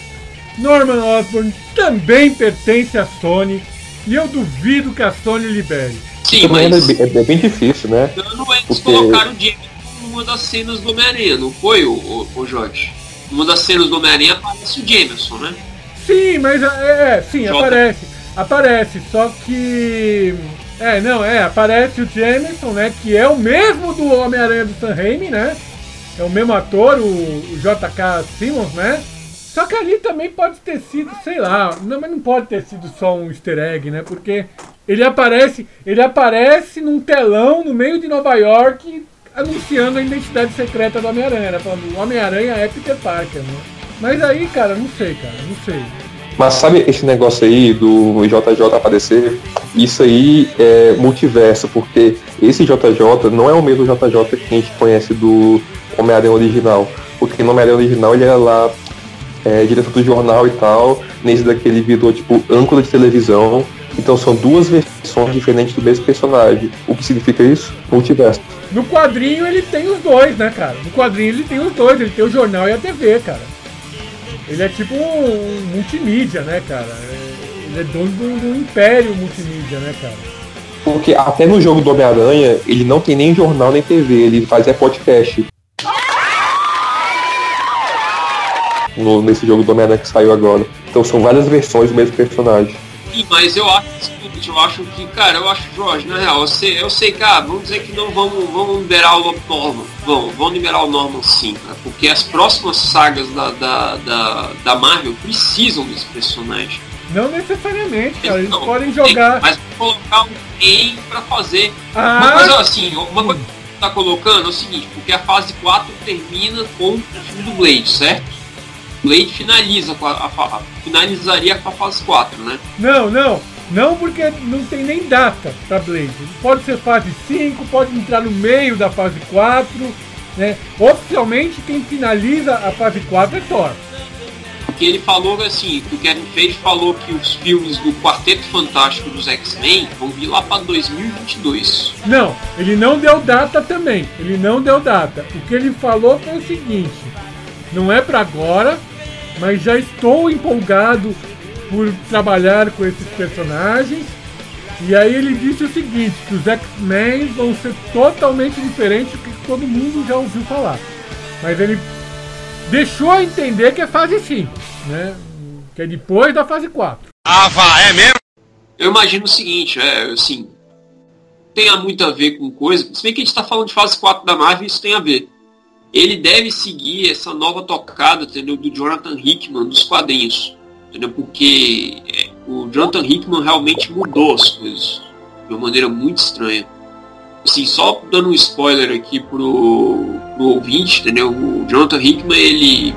Norman Osborn também pertence à Sony e eu duvido que a Sony libere. Sim, mas... É, é, bem difícil, né? Não, eles Porque... colocaram o James uma das cenas do Homem-Aranha, não foi, o, o, o Jorge? Uma das cenas do Homem-Aranha aparece o Jameson, né? Sim, mas é, é sim, J. aparece. Aparece, só que. É, não, é, aparece o Jameson, né? Que é o mesmo do Homem-Aranha do Sam Raimi, né? É o mesmo ator, o, o JK Simmons, né? Só que ali também pode ter sido, sei lá, não, mas não pode ter sido só um easter egg, né? Porque ele aparece, ele aparece num telão no meio de Nova York anunciando a identidade secreta do Homem-Aranha, né? Falando, Homem-Aranha é Peter Parker, né? Mas aí, cara, não sei, cara, não sei. Mas sabe esse negócio aí do JJ aparecer? Isso aí é multiverso, porque esse JJ não é o mesmo JJ que a gente conhece do Homem-Aranha original. Porque no Homem-Aranha original ele era lá é, diretor do jornal e tal, nesse daqui ele virou tipo âncora de televisão. Então são duas versões diferentes do mesmo personagem. O que significa isso? Multiverso. No quadrinho ele tem os dois, né, cara? No quadrinho ele tem os dois, ele tem o jornal e a TV, cara. Ele é tipo um multimídia, né, cara? Ele é dono do, do império multimídia, né, cara? Porque até no jogo do Homem-Aranha, ele não tem nem jornal nem TV, ele faz é podcast. No, nesse jogo do Homem-Aranha que saiu agora. Então são várias versões do mesmo personagem. Sim, mas eu acho seguinte, eu acho que, cara, eu acho, Jorge, na real, eu sei, eu sei cara, vamos dizer que não vamos, vamos liberar o Norman. Vamos, vamos liberar o Norman sim, cara, porque as próximas sagas da, da, da, da Marvel precisam desse personagem. Não necessariamente, cara, eles podem jogar. Tem, mas colocar alguém pra fazer. Ah, uma coisa assim, uma coisa que tá colocando é o seguinte, porque a fase 4 termina com o fim do Blade, certo? Blade finaliza com a, a, a, finalizaria com a fase 4, né? Não, não. Não porque não tem nem data para Blade. Pode ser fase 5, pode entrar no meio da fase 4. Né? Oficialmente quem finaliza a fase 4 é Thor. Porque ele falou assim, o Kevin Feige falou que os filmes do Quarteto Fantástico dos X-Men vão vir lá para 2022. Não, ele não deu data também. Ele não deu data. O que ele falou foi o seguinte: não é para agora, mas já estou empolgado por trabalhar com esses personagens. E aí ele disse o seguinte, que os X-Men vão ser totalmente diferentes do que todo mundo já ouviu falar. Mas ele deixou a entender que é fase 5, né? Que é depois da fase 4. Ah, vá, é mesmo? Eu imagino o seguinte, é assim, tem muito a ver com coisa, se bem que a gente está falando de fase 4 da Marvel, isso tem a ver. Ele deve seguir essa nova tocada, entendeu, do Jonathan Hickman dos quadrinhos entendeu? Porque é, o Jonathan Hickman realmente mudou as coisas de uma maneira muito estranha. Assim, só dando um spoiler aqui pro, pro ouvinte, entendeu? O Jonathan Hickman, ele,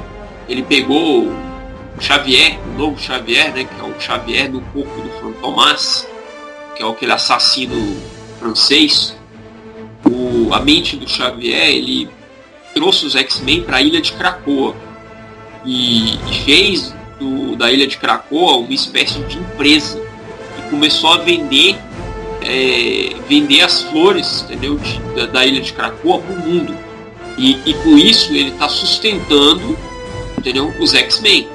ele pegou o Xavier, o novo Xavier, né? Que é o Xavier do corpo do Fantomas, que é aquele assassino francês. o, a mente do Xavier, ele trouxe os X-Men para a ilha de Krakoa. E, e fez do, da ilha de Krakoa uma espécie de empresa e começou a vender é, vender as flores entendeu de, da, da, ilha de Krakoa para o mundo. E, e com isso ele está sustentando entendeu os X-Men.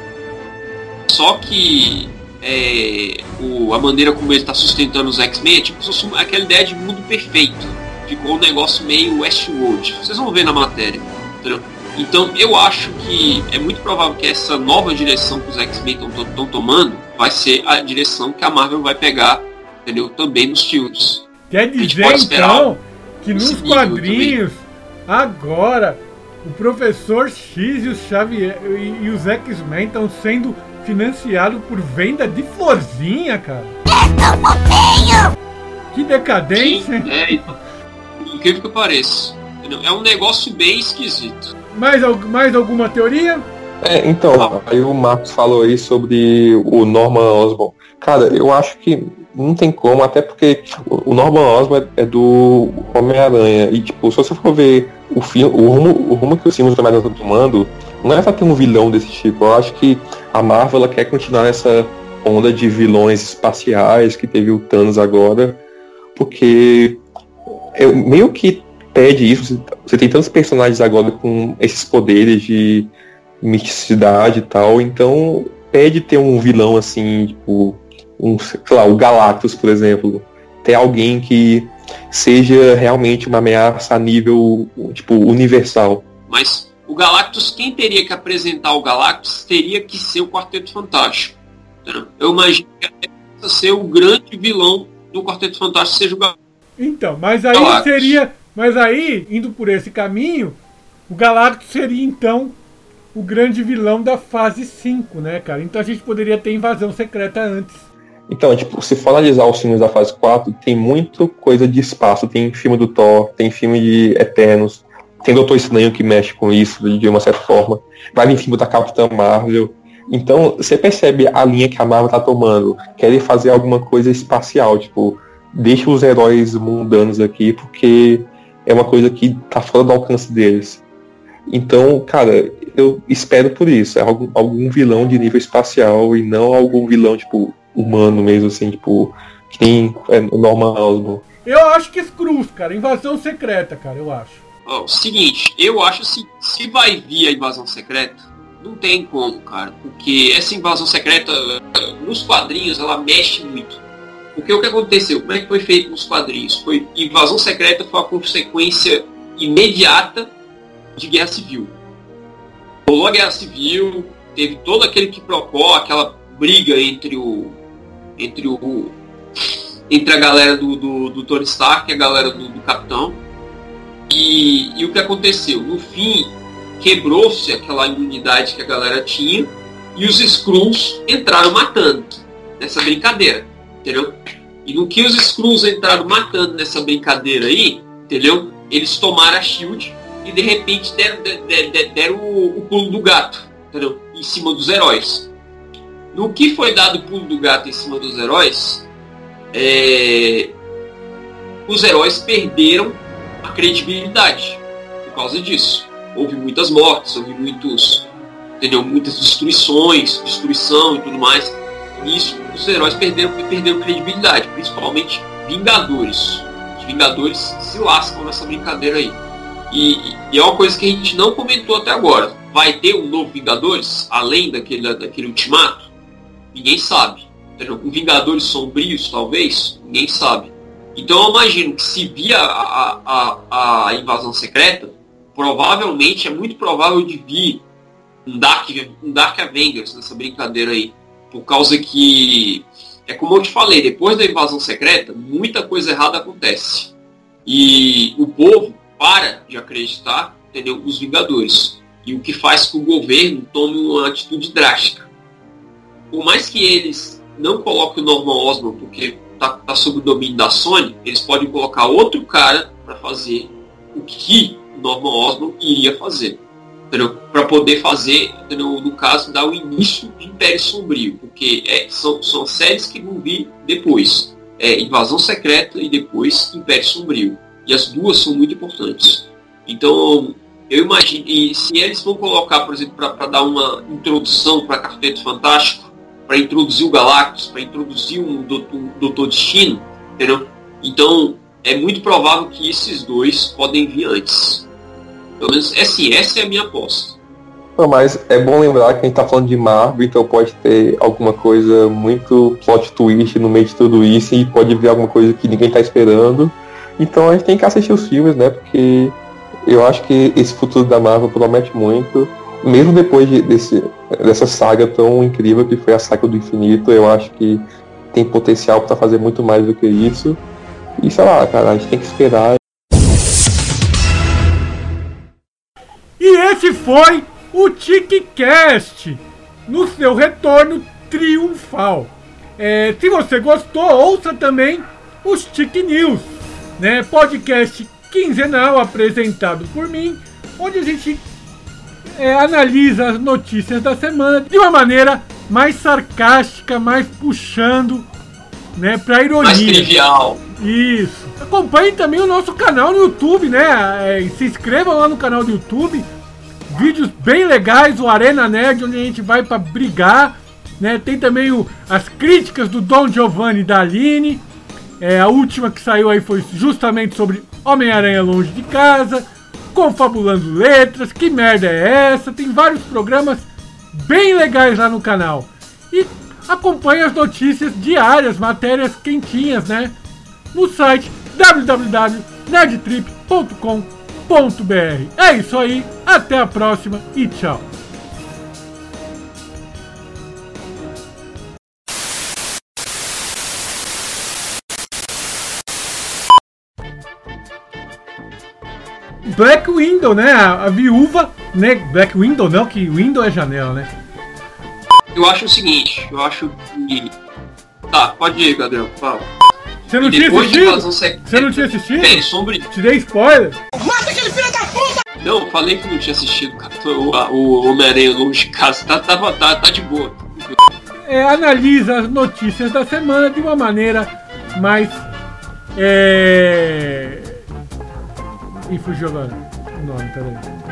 Só que é, o, a maneira como ele está sustentando os X-Men é tipo aquela ideia de mundo perfeito ficou um negócio meio Westworld vocês vão ver na matéria entendeu? Então eu acho que é muito provável que essa nova direção que os X-Men estão tomando vai ser a direção que a Marvel vai pegar, entendeu? Também nos filmes. Quer dizer então que nos quadrinhos agora o professor X e os Xavier e, e os X-Men estão sendo financiados por venda de florzinha, cara. Que decadência! Sim, é, incrível que pareça. É um negócio bem esquisito. Mais, mais alguma teoria? É, então, aí o Marcos falou aí sobre o Norman Osborn. Cara, eu acho que não tem como, até porque o Norman Osborn é do Homem-Aranha. E, tipo, se você for ver o, filme, o, rumo, o rumo que os filmes do Homem-Aranha estão tomando, não é pra ter um vilão desse tipo. Eu acho que a Marvel ela quer continuar nessa onda de vilões espaciais que teve o Thanos agora, porque é meio que pede isso. Você tem tantos personagens agora com esses poderes de misticidade e tal, então pede ter um vilão assim, tipo, um, sei lá, o Galactus, por exemplo. Ter alguém que seja realmente uma ameaça a nível, tipo, universal. Mas o Galactus, quem teria que apresentar o Galactus teria que ser o Quarteto Fantástico. Eu imagino que ser o grande vilão do Quarteto Fantástico seja o Galactus. Então, mas aí Galactus. seria mas aí, indo por esse caminho, o Galactus seria então o grande vilão da fase 5, né, cara? Então a gente poderia ter invasão secreta antes. Então, tipo, se for analisar os filmes da fase 4, tem muita coisa de espaço. Tem filme do Thor, tem filme de Eternos, tem Doutor Estranho que mexe com isso de uma certa forma. Vai vir filme da Capitã Marvel. Então, você percebe a linha que a Marvel tá tomando. Querem fazer alguma coisa espacial, tipo, deixa os heróis mundanos aqui, porque é uma coisa que tá fora do alcance deles. Então, cara, eu espero por isso. É algum, algum vilão de nível espacial e não algum vilão, tipo, humano mesmo, assim, tipo, que tem é, normal. Osborn. Eu acho que Scrooge, cara, invasão secreta, cara, eu acho. Oh, seguinte, eu acho assim, se vai vir a invasão secreta, não tem como, cara, porque essa invasão secreta, nos quadrinhos, ela mexe muito. Porque o que aconteceu? Como é que foi feito nos quadrinhos? Foi invasão secreta foi a consequência imediata de guerra civil. Rolou a guerra civil, teve todo aquele que propôs aquela briga entre o entre o entre a galera do, do, do Tony Stark e a galera do, do Capitão. E, e o que aconteceu? No fim, quebrou-se aquela imunidade que a galera tinha e os Skrulls entraram matando nessa brincadeira entendeu? E no que os Skrulls entraram matando nessa brincadeira aí, entendeu? Eles tomaram a Shield e de repente deram, deram, deram o, o, pulo do gato, entendeu? Em cima dos heróis. No que foi dado o pulo do gato em cima dos heróis, é... os heróis perderam a credibilidade por causa disso. Houve muitas mortes, houve muitos, entendeu? Muitas destruições, destruição e tudo mais nisso os heróis perderam, perderam credibilidade, principalmente Vingadores. Os Vingadores se lascam nessa brincadeira aí. E, e, é uma coisa que a gente não comentou até agora. Vai ter um novo Vingadores, além daquele, daquele ultimato? Ninguém sabe. Um Vingadores sombrios, talvez? Ninguém sabe. Então eu imagino que se via a, a, a invasão secreta, provavelmente é muito provável de vir um Dark, um Dark Avengers nessa brincadeira aí. Por causa que, é como eu te falei, depois da invasão secreta, muita coisa errada acontece. E o povo para de acreditar, entendeu? Os Vingadores. E o que faz que o governo tome uma atitude drástica. Por mais que eles não coloquem o Norman Osborn, porque está tá sob o domínio da Sony, eles podem colocar outro cara para fazer o que Norman Osborn iria fazer para poder fazer, no caso, dar o início de Império Sombrio, porque é, são, são séries que vão vir depois. É, Invasão Secreta e depois Império Sombrio. E as duas são muito importantes. Então, eu imagino, e se eles vão colocar, por exemplo, para dar uma introdução para Quarteto Fantástico, para introduzir o Galactus, para introduzir um Doutor, um Doutor Destino, entendeu? Então, é muito provável que esses dois podem vir antes. Pelo menos, assim, essa é a minha aposta. Não, mas é bom lembrar que a gente tá falando de Marvel, então pode ter alguma coisa muito plot twist no meio de tudo isso e pode vir alguma coisa que ninguém tá esperando. Então a gente tem que assistir os filmes, né? Porque eu acho que esse futuro da Marvel promete muito. Mesmo depois de, desse, dessa saga tão incrível que foi a saga do infinito, eu acho que tem potencial para fazer muito mais do que isso. E sei lá, cara, a gente tem que esperar. Esse foi o TicCast no seu retorno triunfal. É, se você gostou, ouça também os Tic News, né? Podcast quinzenal apresentado por mim, onde a gente é, analisa as notícias da semana de uma maneira mais sarcástica, mais puxando né, pra ironia. Mais trivial. Isso. Acompanhe também o nosso canal no YouTube, né? É, se inscrevam lá no canal do YouTube. Vídeos bem legais, o Arena Nerd, onde a gente vai para brigar. Né? Tem também o, as críticas do Dom Giovanni da Aline. É, a última que saiu aí foi justamente sobre Homem-Aranha Longe de Casa, Confabulando Letras, que merda é essa? Tem vários programas bem legais lá no canal. E acompanhe as notícias diárias, matérias quentinhas, né? No site www.nerdtrip.com.br. É isso aí, até a próxima e tchau. Black Window, né? A, a, viúva, né? Black Window não, que Window é janela, né? Eu acho o seguinte, eu acho que. Tá, pode ir, Gabriel, fala. Você não tinha assistido? Você não tinha assistido? É, sombrio. Te dei spoiler? Mata aquele filho da puta! Não, falei que não tinha assistido, cara. O, o Homem-Aranha longe de casa tá, tá, tá, tá de boa. É, analisa as notícias da semana de uma maneira mais. É. E fui jogando o nome, peraí.